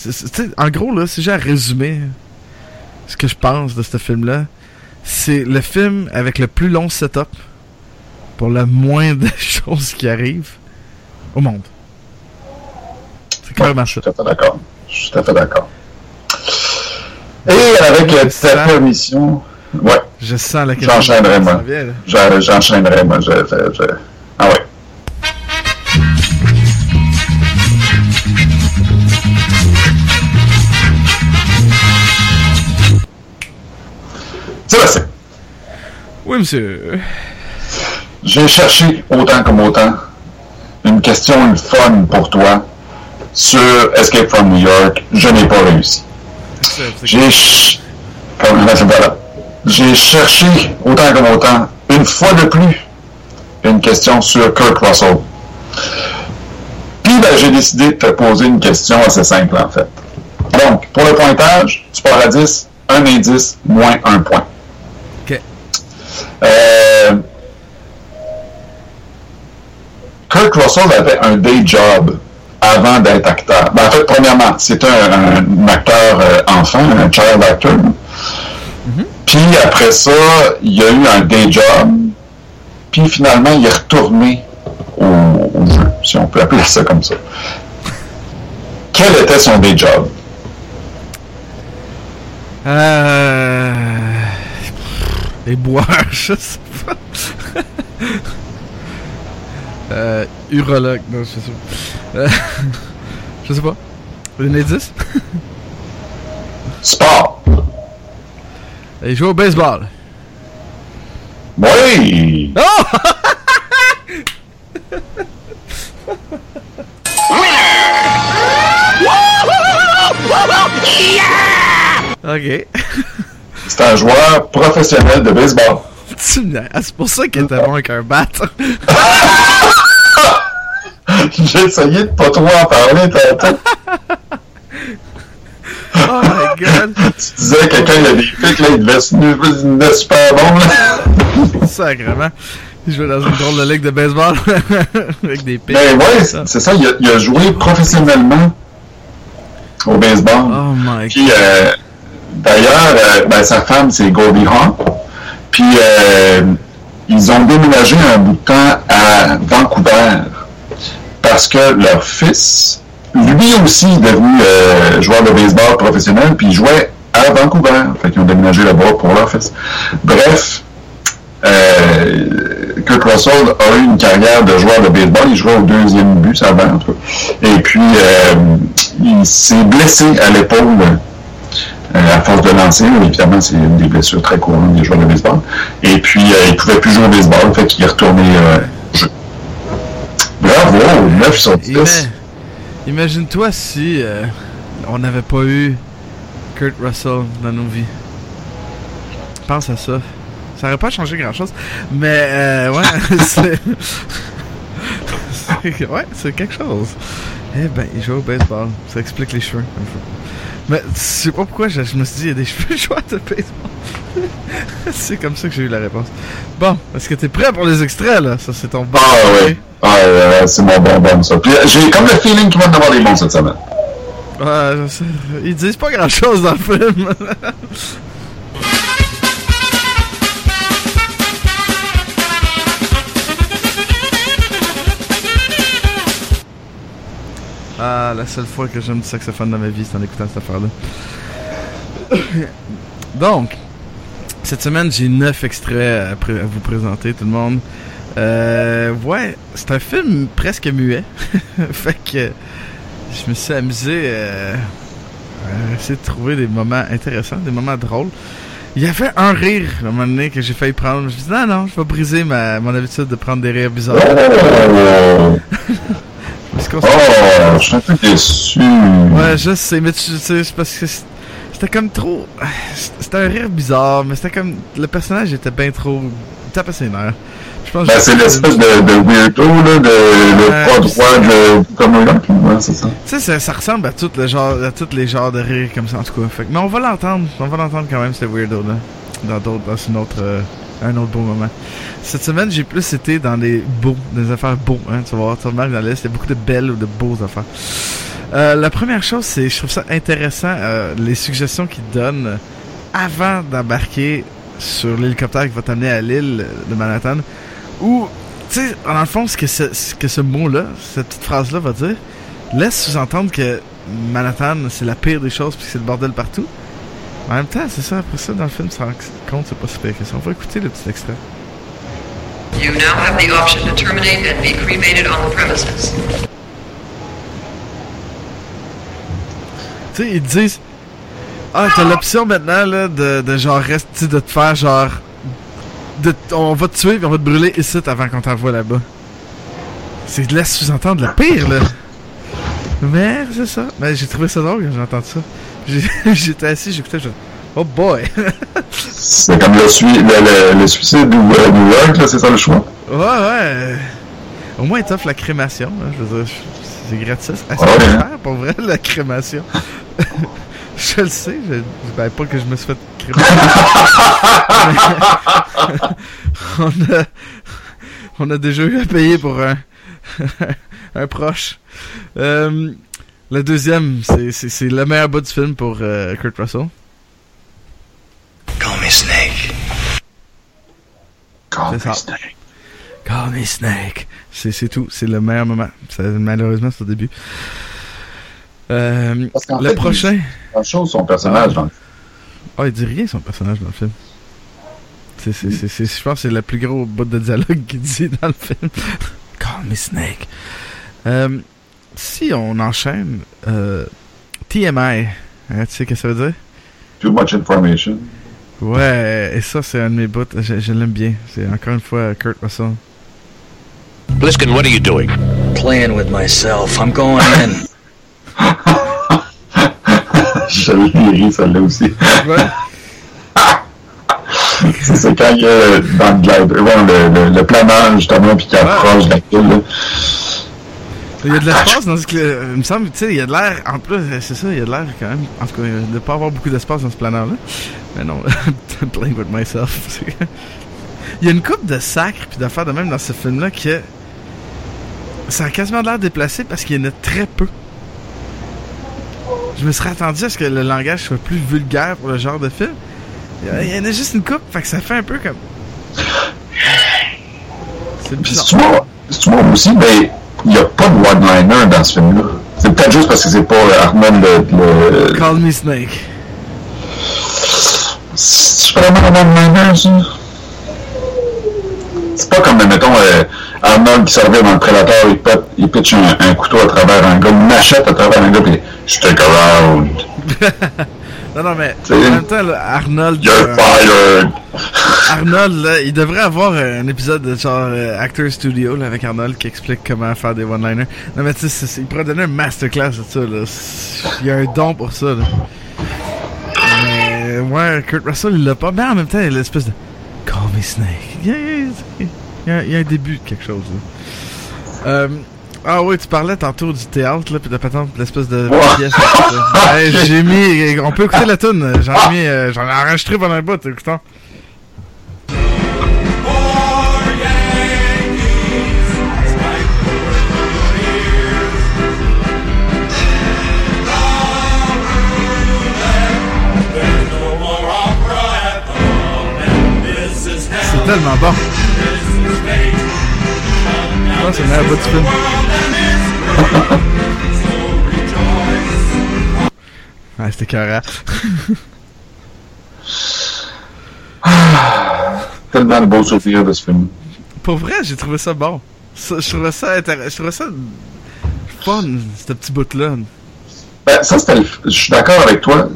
en gros, là, si j'ai à résumer ce que je pense de ce film-là, c'est le film avec le plus long setup pour le moins de choses qui arrivent au monde. Clairement Je suis tout à fait d'accord. Je suis tout à fait d'accord. Et avec euh, Ça. cette permission, ouais, Je sens la J'enchaînerai, moi. J'enchaînerai, moi. Je, je- je- Ah ouais. Sébastien, Oui, monsieur. J'ai cherché autant comme autant une question une fun pour toi sur Escape from New York. Je n'ai pas réussi. J'ai ch- voilà. J'ai cherché autant comme autant, une fois de plus, une question sur Kirk Russell. Puis ben, j'ai décidé de te poser une question assez simple en fait. Donc, pour le pointage, tu pars à 10, un indice, moins un point. Ok. Euh, Kirk Russell avait un day job avant d'être acteur. Ben, en fait, premièrement, c'est un, un acteur euh, enfant, un child actor. Puis après ça, il y a eu un day job. Puis finalement, il est retourné au, au jeu, si on peut appeler ça comme ça. Quel était son day job? Euh... Les boires, je sais pas. Euh, urologue, non, je sais pas. Euh, je sais pas. Un indice? Sport. Il joue au baseball. Oui! Oh! ok. C'est un joueur professionnel de baseball. Ah, c'est pour ça qu'il était bon avec un bat. J'ai essayé de pas trop en parler tantôt. Oh my god. Tu disais quelqu'un il a des pics, là, il devait, il devait super bon. Là. Sacrement. Il jouait dans une drôle de ligue de baseball. avec des pics. Ben ouais, c'est ça, il a, il a joué professionnellement au baseball. Oh my god. Puis euh, d'ailleurs, euh, ben, sa femme c'est Goldie Hawn. Puis euh, ils ont déménagé un bout de temps à Vancouver parce que leur fils, lui aussi est devenu euh, joueur de baseball professionnel, puis il jouait à Vancouver. Fait qu'ils ont déménagé là-bas pour leur fils. Bref, euh, Kurt Russell a eu une carrière de joueur de baseball. Il jouait au deuxième but, ça va en tout cas. Et puis, euh, il s'est blessé à l'épaule euh, à force de lancer. Évidemment, c'est une des blessures très courantes des joueurs de baseball. Et puis, il pouvait plus jouer au baseball, fait qu'il est retourné. Bravo, 9 sur 10. Ima- Imagine-toi si euh, on n'avait pas eu Kurt Russell dans nos vies. Pense à ça. Ça aurait pas changé grand chose. Mais euh, ouais, c'est. c'est- ouais, c'est quelque chose. Eh ben, il joue au baseball. Ça explique les cheveux. un peu. Mais tu sais pas pourquoi je, je me suis dit il y a des cheveux joueurs de baseball. c'est comme ça que j'ai eu la réponse. Bon, est-ce que t'es prêt pour les extraits là? Ça c'est ton bon. Ah oui. Ah, euh, c'est mon bonbon, ça. Puis, euh, j'ai comme le feeling qu'il va en avoir des bons cette semaine. Ouais, je sais. ils disent pas grand chose dans le film. ah, la seule fois que j'aime du saxophone dans ma vie, c'est en écoutant cette affaire-là. Donc, cette semaine, j'ai neuf extraits à, vous présenter, tout le monde. Euh, ouais, c'est un film presque muet. fait que je me suis amusé euh, à essayer de trouver des moments intéressants, des moments drôles. Il y avait un rire à un moment donné que j'ai failli prendre. Je me suis dit, non, non, je vais briser ma, mon habitude de prendre des rires bizarres. je suis un peu déçu. Ouais, je sais, mais tu sais, c'est parce que c'était comme trop. C'était un rire bizarre, mais c'était comme. Le personnage était bien trop. Tapait ses nerfs. Je pense Ben, c'est l'espèce de, de weirdo, là, de, de Ouais, pas droit de, comme. Ouais, c'est ça. Tu sais, ça, ça ressemble à tout le genre, à tous les genres de rire comme ça en tout cas. Fait mais on va l'entendre, on va l'entendre quand même, ce weirdo là, dans d'autres, dans une autre, euh, un autre beau moment. Cette semaine, j'ai plus été dans les beaux, des affaires beaux, hein. Tu vas voir, tu remarques dans liste, il y a beaucoup de belles ou de beaux affaires. Euh, la première chose, c'est, je trouve ça intéressant, euh, les suggestions qu'ils donnent avant d'embarquer sur l'hélicoptère qui va t'amener à l'île de Manhattan, où, tu sais, dans le fond, ce que ce, que ce mot-là, cette phrase-là va dire, laisse sous-entendre que Manhattan, c'est la pire des choses puis c'est le bordel partout. En même temps, c'est ça, après ça, dans le film, ça rend compte, c'est pas si pire que ça. On va écouter le petit extrait. You now have the option to terminate and be cremated on the premises. Tu sais, ils te disent Ah, t'as l'option maintenant là, de, de genre rester, de te faire genre de, on va te tuer puis on va te brûler ici avant qu'on t'envoie là-bas. C'est de la sous-entendre le pire, là. Mais c'est ça. Mais j'ai trouvé ça drôle quand j'ai entendu ça. J'étais assis, j'écoutais, je Oh boy! C'est comme le, sui- le, le, le suicide ou euh, New York, là, c'est ça le choix? ouais, ouais. Au moins, il t'offre la crémation. Hein, je veux dire, c'est gratis. Ah, c'est Ouais. cher, pour vrai, la crémation. je le sais. Je, ben, pas que je me suis fait crémer. Mais on, a, on a déjà eu à payer pour un, un proche. Euh, le deuxième, c'est- c'est c'est le meilleur bout du film pour euh, Kurt Russell. Call me Snake. C'est ça. Snake. Call me Snake. C'est c'est tout. C'est le meilleur moment. Ça, malheureusement, c'est au début. Euh, Parce qu'en le fait, prochain. Pas chose son personnage, donc. Oh, il dit rien, son personnage, dans le film. C'est, c'est, c'est, c'est- je pense que c'est le plus gros bout de dialogue qu'il dit dans le film. Call me Snake. Euh, si on enchaîne, euh, TMI, hein, tu sais ce que ça veut dire? Too much information. Ouais, et ça, c'est un de mes bouts. Je, je l'aime bien. C'est encore une fois Kurt Russell. Bliskin, what are you doing? Playing with myself. I'm going in. Je l'ai ri, celle-là aussi. Ouais. C'est quand il est dans le glide, bon, le, le, le planage, justement, puis qu'il approche de la là. Il y a de l'espace dans ce que. euh, Il me semble, tu sais, il y a de l'air. En plus, euh, c'est ça, il y a de l'air quand même. En tout cas, de ne pas avoir beaucoup d'espace dans ce planeur-là. Mais non, I'm playing with myself. Il y a une coupe de sacres puis d'affaires de même dans ce film-là que. Ça a quasiment l'air déplacé parce qu'il y en a très peu. Je me serais attendu à ce que le langage soit plus vulgaire pour le genre de film. Il y en a juste une coupe, fait que ça fait un peu comme. C'est bizarre. Tu vois aussi, ben, il n'y a pas de one-liner dans ce film-là. C'est peut-être juste parce que c'est pas Arnold le... le... Call me Snake. C'est vraiment un one-liner, ça? C'est pas comme, mettons, euh, Arnold qui servait dans le Prédateur, il, pète, il pitch un, un couteau à travers un gars, une machette à travers un gars, puis stick around, Non, non, mais en même temps, là, Arnold. you're euh, fired. Arnold, là, il devrait avoir euh, un épisode de genre euh, Actor Studio là, avec Arnold qui explique comment faire des one-liners. Non, mais tu sais, il pourrait donner un masterclass de ça. Là. Il y a un don pour ça. Là. Mais ouais, Kurt Russell, il l'a pas. Mais en même temps, il a l'espèce de Call me Snake. Il y a, il y a- il y a un début de quelque chose. Là. Euh, ah oui, tu parlais tantôt du théâtre, là, puis de patente, l'espèce de pièce. Ouais, j'ai mis. On peut écouter la tune. J'en ai mis. euh, J'en ai enregistré pendant un bout, écoutons. C'est tellement bon. Oh, c'est le meilleur bout du film. Ouais, c'était carré. Tellement de beaux souvenirs de ce film. Pour vrai, j'ai trouvé ça bon. Ça- je trouvais ça intéressant. Je trouvais ça fun, ce petit bout-là. Ben, ça, c'était le- Je suis d'accord avec toi.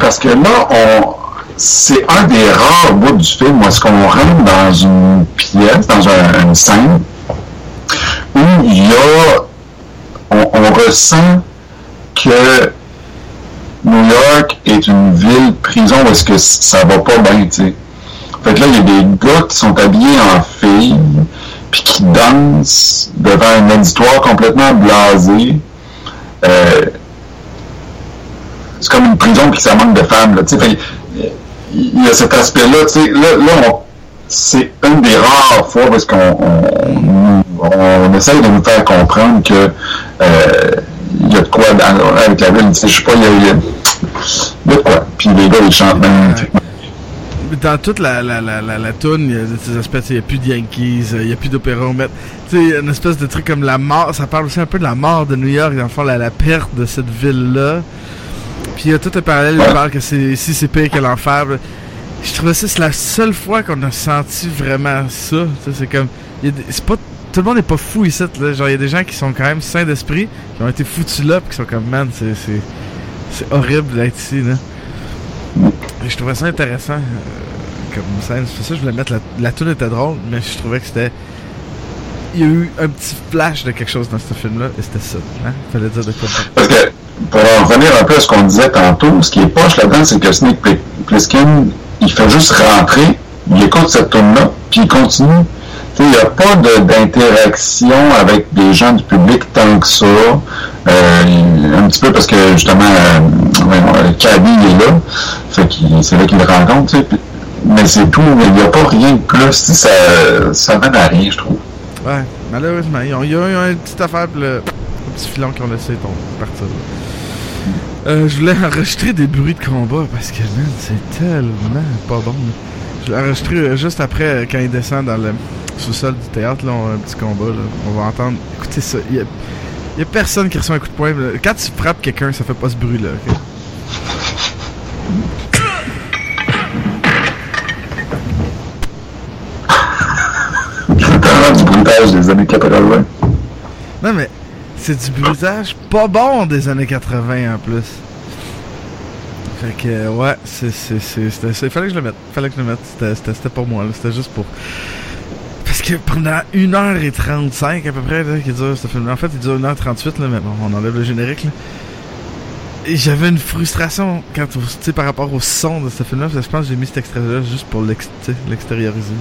Parce que là, on. C'est un des rares bouts du film où est-ce qu'on rentre dans une pièce, dans un- une scène, où il y a. On, ressent que New York est une ville prison est-ce que ça va pas bien, tu sais. Fait que là, il y a des gars qui sont habillés en filles, puis qui dansent devant un auditoire complètement blasé. Euh, c'est comme une prison puis ça manque de femmes là, tu sais. Il y a cet aspect-là, tu sais. Là, là on- c'est une des rares fois parce qu'on on, on essaye de nous faire comprendre que euh, il y a de quoi dans- avec la ville. Je sais pas, il y a, y y de quoi. Puis les gars, ils chantent magnifiquement. Dans toute la, la, la, la, la toune, il y a des aspects, il n'y a plus de Yankees, il n'y a plus d'opéra, tu sais, une espèce de truc comme la mort, ça parle aussi un peu de la mort de New York, dans le fond, la, la perte de cette ville-là. Puis il y a tout un parallèle, il parle que c'est ici c'est pire que l'enfer. Je trouvais ça, c'est la seule fois qu'on a senti vraiment ça. C'est comme, des- c'est pas, tout le monde n'est pas fou ici, là. Genre, il y a des gens qui sont quand même sains d'esprit, qui ont été foutus là, puis qui sont comme, man, c'est, c'est, c'est horrible d'être ici, là. Et je trouvais ça intéressant. euh, comme scène. C'est pour ça que je voulais mettre la, la tune était drôle, mais je trouvais que c'était. Il y a eu un petit flash de quelque chose dans ce film-là, et c'était ça. Hein? Fallait dire de quoi. Parce que, pour en revenir un peu à ce qu'on disait tantôt, ce qui est poche là-dedans, c'est que Snake Pl- Plissken, il fait juste rentrer, il écoute cette tune-là, puis il continue. Il n'y a pas d'interaction avec des gens du public tant que ça. Euh, il- un petit peu parce que justement, euh, euh, il est là. Fait c'est là qu'il le rencontre. Mais c'est tout, il n'y a pas rien de plus. Ça, ça mène à rien, je trouve. Ouais, malheureusement, ils ont, ils ont une petite affaire, le, le petit filon qu'ils ont laissé tomber. Euh, je voulais enregistrer des bruits de combat parce que, man, c'est tellement pas bon. Je l'ai enregistré euh, juste après, euh, quand il descend dans le sous-sol du théâtre, là, on a un petit combat, là. On va entendre. Écoutez ça, il y a, il y a personne qui reçoit un coup de poing. là. Quand tu frappes quelqu'un, ça fait pas ce bruit-là, ok? C'est tellement du bruitage des années 80. Non, mais c'est du bruitage pas bon des années 80 en plus. Fait que, ouais, c'est, c'est, fallait que je le mette. Fallait que je le mette. C'était, c'était, pour moi. C'était juste pour. Parce que pendant 1h35 à peu près, là, qui dure ce film En fait, il dure 1h38, là, mais bon, on enlève le générique, là. J'avais une frustration quand, tu sais, par rapport au son de ce film-là. parce que Je pense que j'ai mis cet extrait-là juste pour l'extérioriser.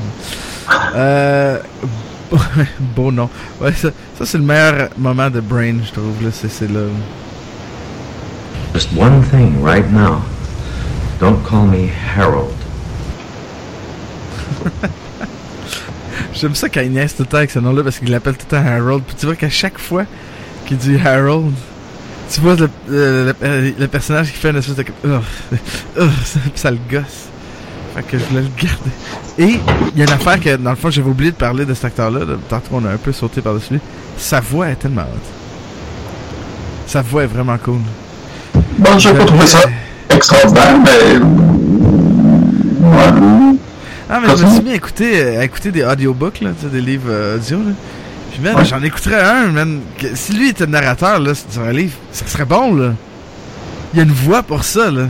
Euh. Beau nom. Ouais, ça, ça c'est le meilleur moment de Brain, je trouve. Là, c'est, là. Just one thing right now. Don't call me Harold. J'aime ça quand il niaise tout le temps avec ce nom-là parce qu'il l'appelle tout le temps Harold. Puis tu vois qu'à chaque fois qu'il dit Harold, tu vois le, le, le- le personnage qui fait une espèce de. Oh, oh, ça, ça le gosse. Fait que je voulais le garder. Et il y a une affaire que, dans le fond, j'avais oublié de parler de cet acteur-là. là. Tantôt, on a un peu sauté par-dessus lui. Sa voix est tellement haute. Sa voix est vraiment cool. Bon, j'ai pas trouvé ça extraordinaire, mais. Ouais. Ah, mais je me suis mis à écouter, à écouter des audiobooks, là, tu sais, des livres euh, audio, là. J'en écouterais un, man. si lui était narrateur, là, sur un livre, ça serait bon, là. Il y a une voix pour ça, là.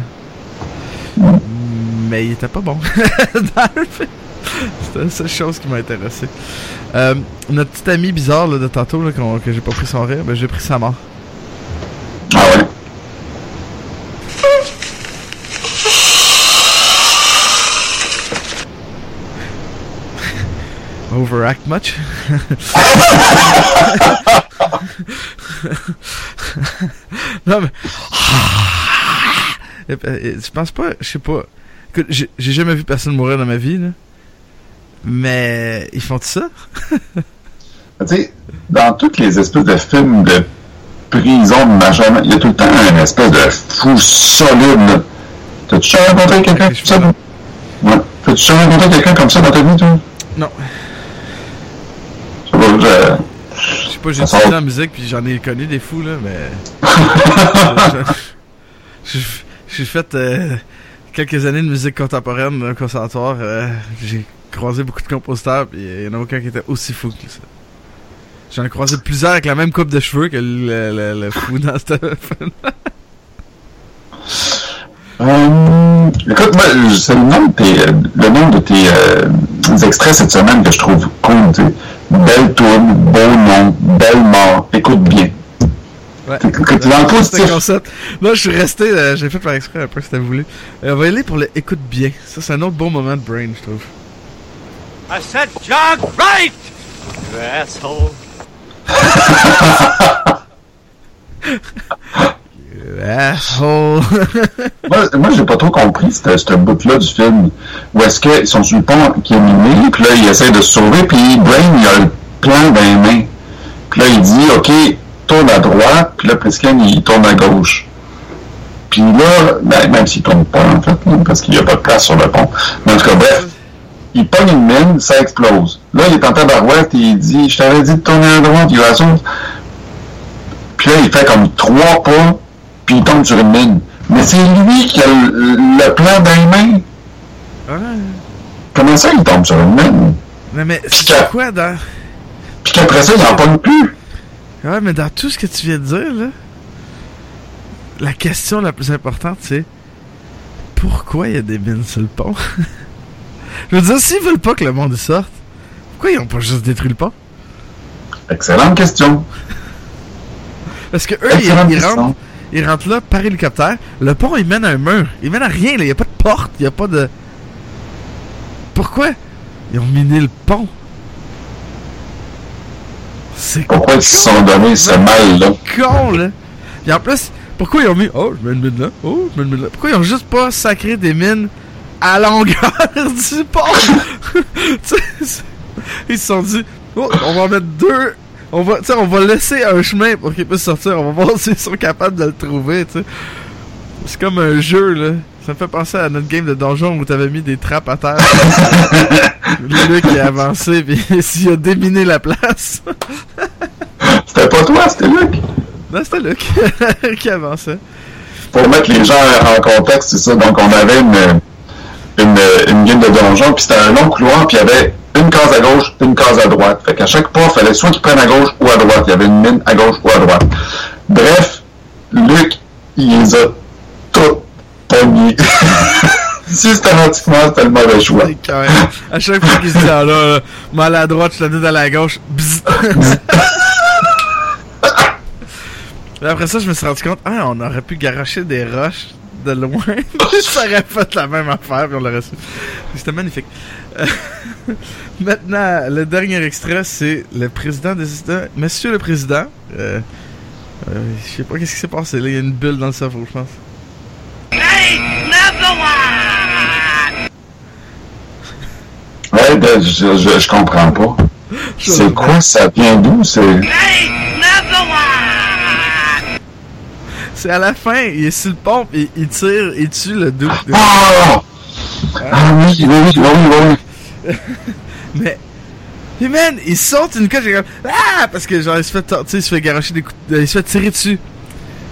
Mais il était pas bon. C'était la seule chose qui m'a intéressé. Euh, notre petit ami bizarre, de tantôt, là, que j'ai pas pris son rire, ben, j'ai pris sa mort. Overact much? non, mais. Et, euh, Je pense pas, je sais pas. J'ai jamais vu personne mourir dans ma vie, là. Mais ils font ça? Tu sais, dans toutes les espèces de films de prison, de machin, il y a tout le temps un espèce de fou solide. T'as-tu déjà rencontré quelqu'un comme ça? Ouais. T'as-tu déjà rencontré quelqu'un comme ça dans ta vie, toi? Non. Je sais pas, je- sais pas, j'ai étudié en musique puis j'en ai connu des fous, là, mais. J'ai fait euh, quelques années de musique contemporaine au conservatoire. euh, j'ai croisé beaucoup de compositeurs puis il y en a aucun qui était aussi fou que ça. J'en ai croisé plusieurs avec la même coupe de cheveux que le, le- le fou dans cette. Euh, écoute, moi, c'est le nom de tes, euh, le nom de tes euh, extraits cette semaine que je trouve cool. tu sais. Belle tourne, beau nom, belle mort, écoute bien. Ouais. Écoute, le concept. Là, je suis resté, euh, j'ai fait par exprès un peu, c'était voulu. Euh, on va y aller pour le écoute bien. Ça, c'est un autre bon moment de brain, je trouve. I said jog right! You asshole. Asshole. Moi, j'ai pas trop compris ce bout-là du film. Où est-ce qu'ils sont sur le pont qui est miné, puis là, ils essaient de se sauver, puis Brain, il a le plan dans les mains. Puis là, il dit, OK, tourne à droite, puis là, Plisken, il tourne à gauche. Puis là, ben, même s'il tourne pas, en fait, parce qu'il n'y a pas de place sur le pont. Mais en tout cas, bref, il pogne une mine, ça explose. Là, il est en tabarouette, et il dit, je t'avais dit de tourner à droite, il va sauter. Puis là, il fait comme trois pas, puis il tombe sur une mine. Mais c'est lui qui a le, le plan dans les mains. Ouais. Comment ça, il tombe sur une mine? Mais, mais c'est quoi dans. Puis qu'après ça, il n'en pogne plus. Ouais, mais dans tout ce que tu viens de dire, là, la question la plus importante, c'est pourquoi il y a des mines sur le pont? Je veux dire, s'ils veulent pas que le monde sorte, pourquoi ils ont pas juste détruit le pont? Excellente question. Parce que eux, ils, Excellente ils rentrent, ils rentrent là par hélicoptère. Le pont, il mène à un mur. Il mène à rien, là. Il y a pas de porte, il y a pas de... Pourquoi? Ils ont miné le pont? C'est Pourquoi ils se sont donné ce mal-là? con, là. Et en plus, pourquoi ils ont mis. Oh, je mets une mine là. Oh, je mets une mine là. Pourquoi ils ont juste pas sacré des mines à longueur du pont? Ils se sont dit, oh, on va en mettre deux. On va, on va laisser un chemin pour qu'ils puissent sortir. On va voir s'ils sont capables de le trouver, tu sais. C'est comme un jeu, là. Ça me fait penser à notre game de donjon où t'avais mis des trappes à terre. Luc il a avancé, puis il a déminé la place. C'était pas toi, c'était Luc. Non, c'était Luc qui avançait. Pour mettre les gens en contexte, c'est ça. Donc, on avait une, une, une game de donjon, puis c'était un long couloir, puis il y avait une case à gauche, une case à droite. Fait qu'à chaque pas, il fallait soit qu'ils prennent à gauche ou à droite. Il y avait une mine à gauche ou à droite. Bref, Luc, il les a toutes pognées. Systématiquement, c'était le mauvais choix. À chaque fois qu'il se dit, ah là, là, moi à la droite, je te donne à la gauche. Bzz. Après ça, je me suis rendu compte, ah, on aurait pu garocher des roches de loin. ça aurait fait la même affaire, puis on l'aurait su. C'était magnifique. Euh, Maintenant, le dernier extrait, c'est le président des États. Monsieur le président, euh, euh, je sais pas qu'est-ce qui s'est passé là, il y a une bulle dans le cerveau, je pense. Ouais, ben, je, je, je comprends pas. C'est quoi, ça vient d'où? C'est? C'est à la fin, il est sur le pont, et il tire, il tue le duc. de- Ah! Ah oui, oui, oui, oui, oui, oui. Mais. Mais man, il saute une coche, j'ai comme. Ah! Parce que genre, il se fait, tu sais, il se fait garocher des coups. de- Il se fait tirer dessus.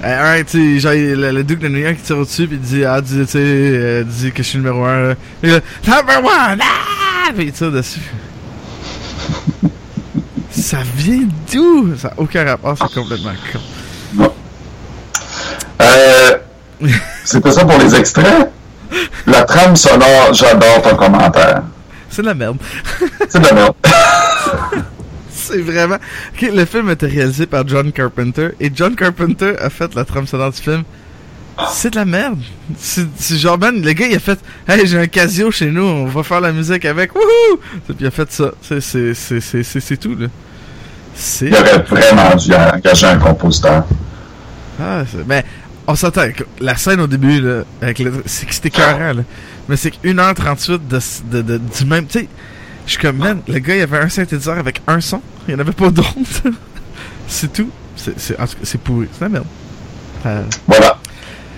Euh, un, tu sais, genre, le, le duc de New York qui tire au-dessus, puis il dit, ah, tu sais, euh, dis que je suis numéro un, là. Et là, number one! Ah! Puis il tire dessus. Ça vient d'où? Ça n'a aucun rapport, c'est complètement con. C'était ça pour les extraits? La trame sonore, j'adore ton commentaire. C'est de la merde. C'est de la merde. C'est vraiment. Ok, le film a été réalisé par John Carpenter et John Carpenter a fait la trame sonore du film. C'est de la merde. C'est genre, man, le gars il a fait Hey, j'ai un Casio chez nous, on va faire la musique avec. Wouhou! Puis il a fait ça. C'est- tout, là. Il aurait vraiment dû engager un compositeur. Ah, c'est- mais on s'entend. La scène au début, là, avec le, c'est que c'était écœurant, là. Mais c'est que 1h38 de, de, de- du même. Tu sais, je suis comme, man, le gars, il avait un synthétiseur avec un son. Il n'y en avait pas d'autre. c'est tout. C'est, c'est, en tout cas, c'est pourri. C'est la merde. Euh, Voilà.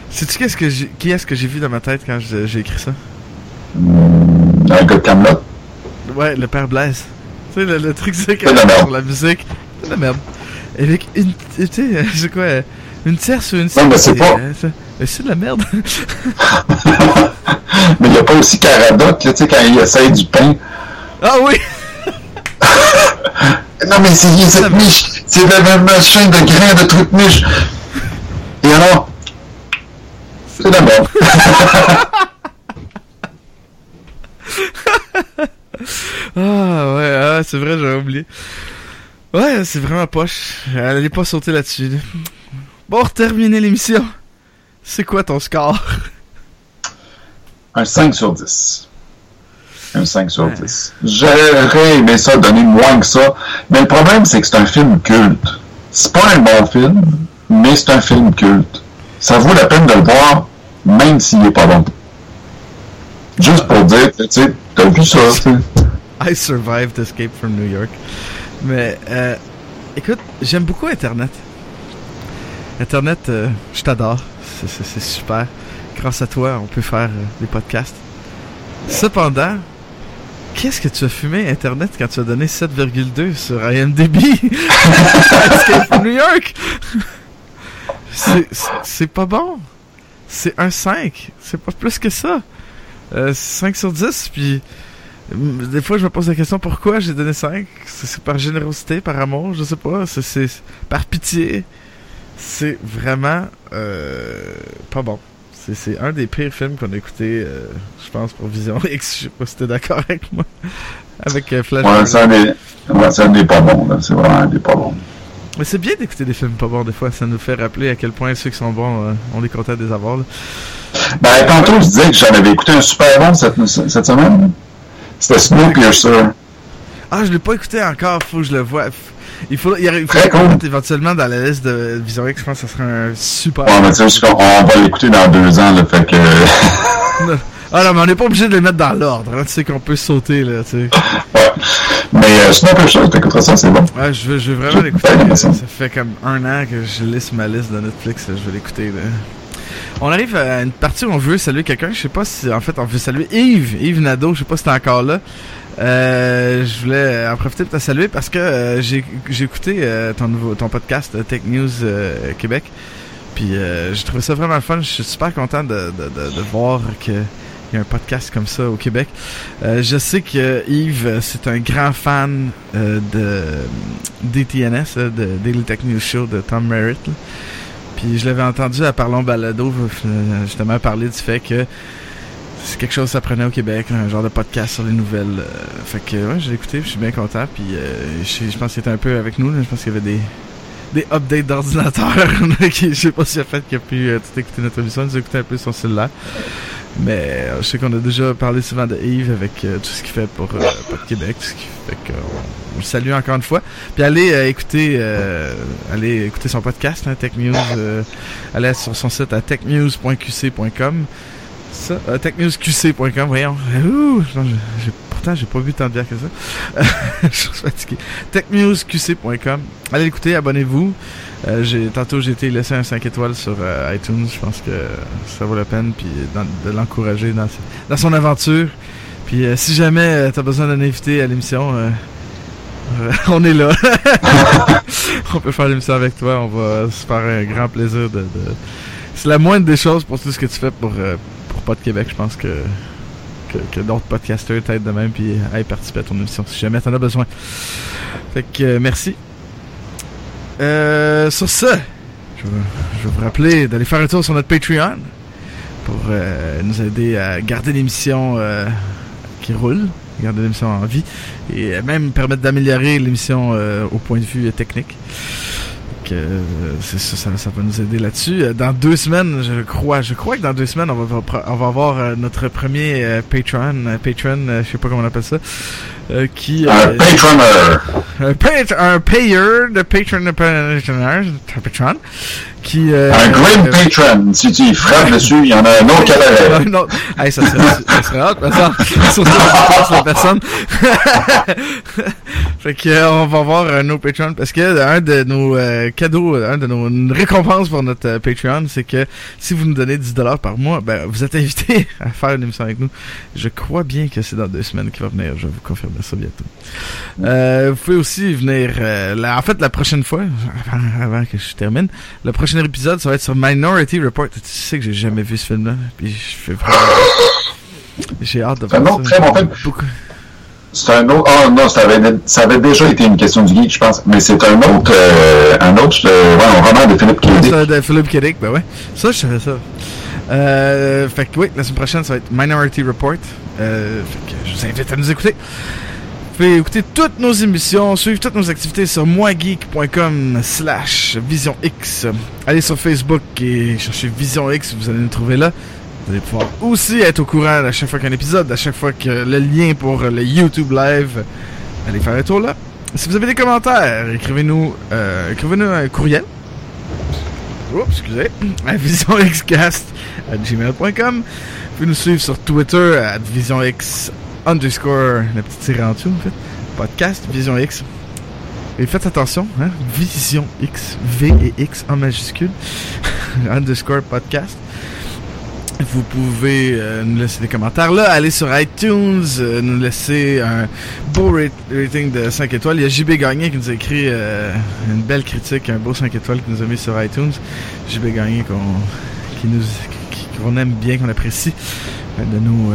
sais-tu qu'est-ce que j'ai, qui est-ce que j'ai vu dans ma tête quand j'ai, j'ai écrit ça? Un gars de Camelot. Ouais, le père Blaise. Tu sais, le, le truc c'est C'est de la merde. sur la musique. C'est la merde. Avec une. Tu sais, c'est quoi Une tierce ou une Non, mais c'est pas- c'est- mais c'est de la merde. Mais il n'y a pas aussi Caradoc, là, tu sais, quand il essaye du pain. ah oui! Non, mais c'est cette miche. C'est le même machin de grain de truc miche. Et alors? C'est la merde. Ah ouais, ah, c'est vrai, j'avais oublié. Ouais, c'est vraiment poche. Allez pas sauter là-dessus. Bon, terminer l'émission, c'est quoi ton score? Un 5 sur 10. Un 5 sur 10. J'aurais aimé ça donner moins que ça. Mais le problème, c'est que c'est un film culte. C'est pas un bon film, mais c'est un film culte. Ça vaut la peine de le voir, même s'il est pas bon. Juste pour dire, tu sais, t'as vu ça. I survived Escape from New York. Mais, euh, écoute, j'aime beaucoup Internet. Internet, euh, je t'adore. C'est- super. Grâce à toi, on peut faire euh, des podcasts. Cependant, qu'est-ce que tu as fumé Internet quand tu as donné 7,2 sur IMDb New York C'est- pas bon. C'est un 5. C'est pas plus que ça. Euh, 5 sur 10, puis... Mm, Des fois, je me pose la question pourquoi j'ai donné 5. C'est par générosité, par amour, je sais pas. C'est par pitié. C'est vraiment euh, pas bon. C'est- un des pires films qu'on a écouté, euh, je pense, pour Vision X. Je sais pas si t'es d'accord avec moi. Avec euh, Flash. Ouais, un des pas bons, là. C'est vraiment un des pas bons. Mais c'est bien d'écouter des films pas bons des fois. Ça nous fait rappeler à quel point ceux qui sont bons, euh, on est content de les avoir. là. Ben, tantôt, je disais que j'en avais écouté un super bon cette, cette semaine. C'était Snowpiercer. Ah, je l'ai pas écouté encore, faut que je le vois. F- Il faut, il, il faut éventuellement dans la liste de Vision X, je pense que ça serait un super. Ouais, mais tu sais, on va l'écouter dans deux ans, là. Fait que. Ah non, mais on n'est pas obligé de les mettre dans l'ordre. hein. Tu sais qu'on peut sauter, là, tu sais. ouais. Mais euh, Snowpiercer, t'écouteras ça, c'est bon. Ouais, je veux, je veux vraiment Je- l'écouter. ça. Ça fait comme un an que je l'ai sur ma liste de Netflix. Je vais l'écouter. là. On arrive à une partie où on veut saluer quelqu'un. Je sais pas si, en fait, on veut saluer Yves. Yves Nadeau. Je sais pas si t'es encore là. Euh, je voulais en profiter pour te saluer parce que euh, j'ai écouté euh, ton nouveau ton podcast Tech News Québec. Puis j'ai trouvé ça vraiment fun. Je suis super content de, de, de, de voir que il y a un podcast comme ça au Québec. Je sais que Yves, c'est un grand fan de DTNS, de Daily Tech News Show de Tom Merritt. Puis je l'avais entendu à Parlons Balado, euh, justement parler du fait que c'est quelque chose que ça prenait au Québec, un genre de podcast sur les nouvelles. euh, fait que ouais, je l'ai écouté, je suis bien content. Puis euh, je, pense qu'il était un peu avec nous. Je pense qu'il y avait des des updates d'ordinateur. je sais pas s'il a fait qu'il a pu euh, tout écouter notre émission. Nous a écouté un peu son cellulaire. Mais euh, je sais qu'on a déjà parlé souvent de Yves avec euh, tout ce qu'il fait pour euh, Pod Québec. Ce fait qu'on on le salue encore une fois. Puis allez euh, écouter euh, allez écouter son podcast, hein, Tech News. allez sur son site à technews.qc.com. Ça, technewsqc.com, voyons. Ouh, j'ai- pourtant, j'ai pas bu tant de bière que ça. je suis fatigué. technewsqc.com. Allez l'écouter, abonnez-vous. Euh, tantôt, j'ai été laissé un 5 étoiles sur euh, iTunes. Je pense que ça vaut la peine puis de l'encourager dans, dans son aventure. Puis euh, si jamais tu as besoin d'un invité à l'émission, on est là. on peut faire l'émission avec toi. On va se faire un grand plaisir de... C'est la moindre des choses pour tout ce que tu fais pour, pour Pod Québec. Je pense que, que, d'autres podcasters t'aident de même puis aillent participer à ton émission si jamais t'en as besoin. Fait que merci. Euh, sur ce, je vais, je vais vous rappeler d'aller faire un tour sur notre Patreon pour euh, nous aider à garder l'émission euh, qui roule, garder l'émission en vie et même permettre d'améliorer l'émission euh, au point de vue technique. Euh, ça, ça, ça va nous aider là-dessus. Euh, Dans deux semaines, je crois, je crois que dans deux semaines, on va, on va avoir euh, notre premier Patreon, Patreon, je sais pas comment on appelle ça, euh, qui Un patroner. un, pat- un payer de Patreon, de Patreon, qui euh, Un green euh, patron. Si tu frappes dessus, il y en a un autre qui a la un autre. Hey, ça serait, ça serait hot, mais ça, surtout que la personne. fait que, euh, on va voir un autre Patreon parce que euh, un de nos euh, cadeaux, un de nos une récompense pour notre euh, Patreon, c'est que si vous nous donnez 10 dollars par mois, ben, vous êtes invité à faire une émission avec nous. Je crois bien que c'est dans deux semaines qu'il va venir. Je vais vous confirmer ça bientôt. Euh, vous pouvez aussi venir, euh, la- en fait, la prochaine fois, avant, avant que je termine, le prochain épisode, ça va être sur Minority Report. Tu sais que j'ai jamais vu ce film-là, puis je fais vraiment... J'ai hâte de C'est un voir autre très bon film. C'est un autre. Ah non, ça avait, ça avait déjà été une question du geek, je pense. Mais c'est un autre, euh, un autre, euh, ouais, un roman de Philippe K. Dick. Ça, de Philippe Kedick, ben ouais. Ça, je savais ça. Euh, fait que oui, la semaine prochaine, ça va être Minority Report. Euh, fait que je vous invite à nous écouter. Vous pouvez écouter toutes nos émissions, suivre toutes nos activités sur moigeek.com slash Vision X. Allez sur Facebook et cherchez Vision X, vous allez nous trouver là. Vous allez pouvoir aussi être au courant à chaque fois qu'un épisode, à chaque fois que le lien pour le YouTube Live. Allez faire un tour là. Si vous avez des commentaires, écrivez-nous euh, écrivez-nous un courriel. Oups, excusez. À visionxcast à gmail.com. Vous pouvez nous suivre sur Twitter à visionx underscore, la petite tirée en dessous en fait. Podcast Vision X. Et faites attention, hein, Vision X, V et X en majuscule, underscore podcast. Vous pouvez euh, nous laisser des commentaires là, aller sur iTunes, euh, nous laisser un beau rating de 5 étoiles. Il y a JB Gagné qui nous a écrit euh, une belle critique, un beau 5 étoiles qui nous a mis sur iTunes. JB Gagné qu'on qui nous qu'on aime bien, qu'on apprécie. De nous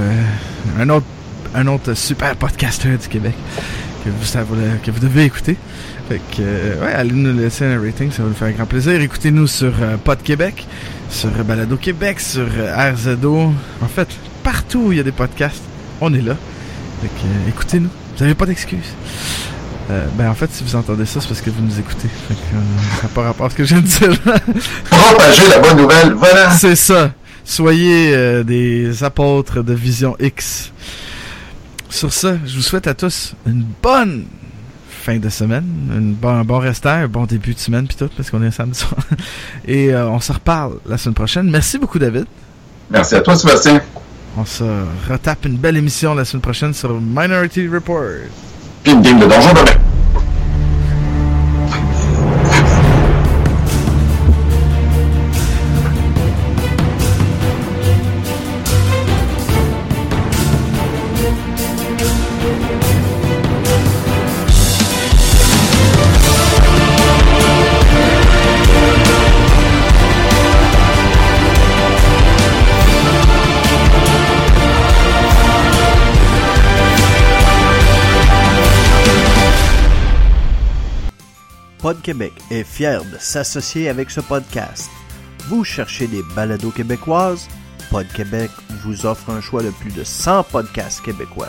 un autre un autre super podcaster du Québec que vous, ça, que vous devez écouter. Fait que, euh, ouais, allez nous laisser un rating, ça va nous faire un grand plaisir. Écoutez-nous sur euh, Pod Québec, sur Balado Québec, sur euh, RZO. En fait, partout où il y a des podcasts, on est là. Fait que, euh, écoutez-nous. Vous n'avez pas d'excuses. Euh, ben, en fait, si vous entendez ça, c'est parce que vous nous écoutez. Fait que, ça n'a pas rapport à ce que je viens de dire. Propager la bonne nouvelle, voilà. c'est ça. Soyez euh, des apôtres de Vision X. Sur ça, je vous souhaite à tous une bonne fin de semaine, une bon, un bon restant, un bon début de semaine, puis tout, parce qu'on est un samedi soir. Et euh, on se reparle la semaine prochaine. Merci beaucoup, David. Merci à toi, Sébastien. On se retape une belle émission la semaine prochaine sur Minority Report. Puis une game de donjon demain. Pod Québec est fier de s'associer avec ce podcast. Vous cherchez des balados québécoises? Pod Québec vous offre un choix de plus de 100 podcasts québécois.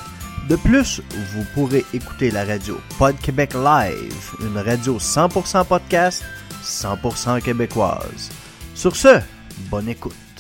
De plus, vous pourrez écouter la radio Pod Québec Live, une radio 100% podcast, 100% québécoise. Sur ce, bonne écoute.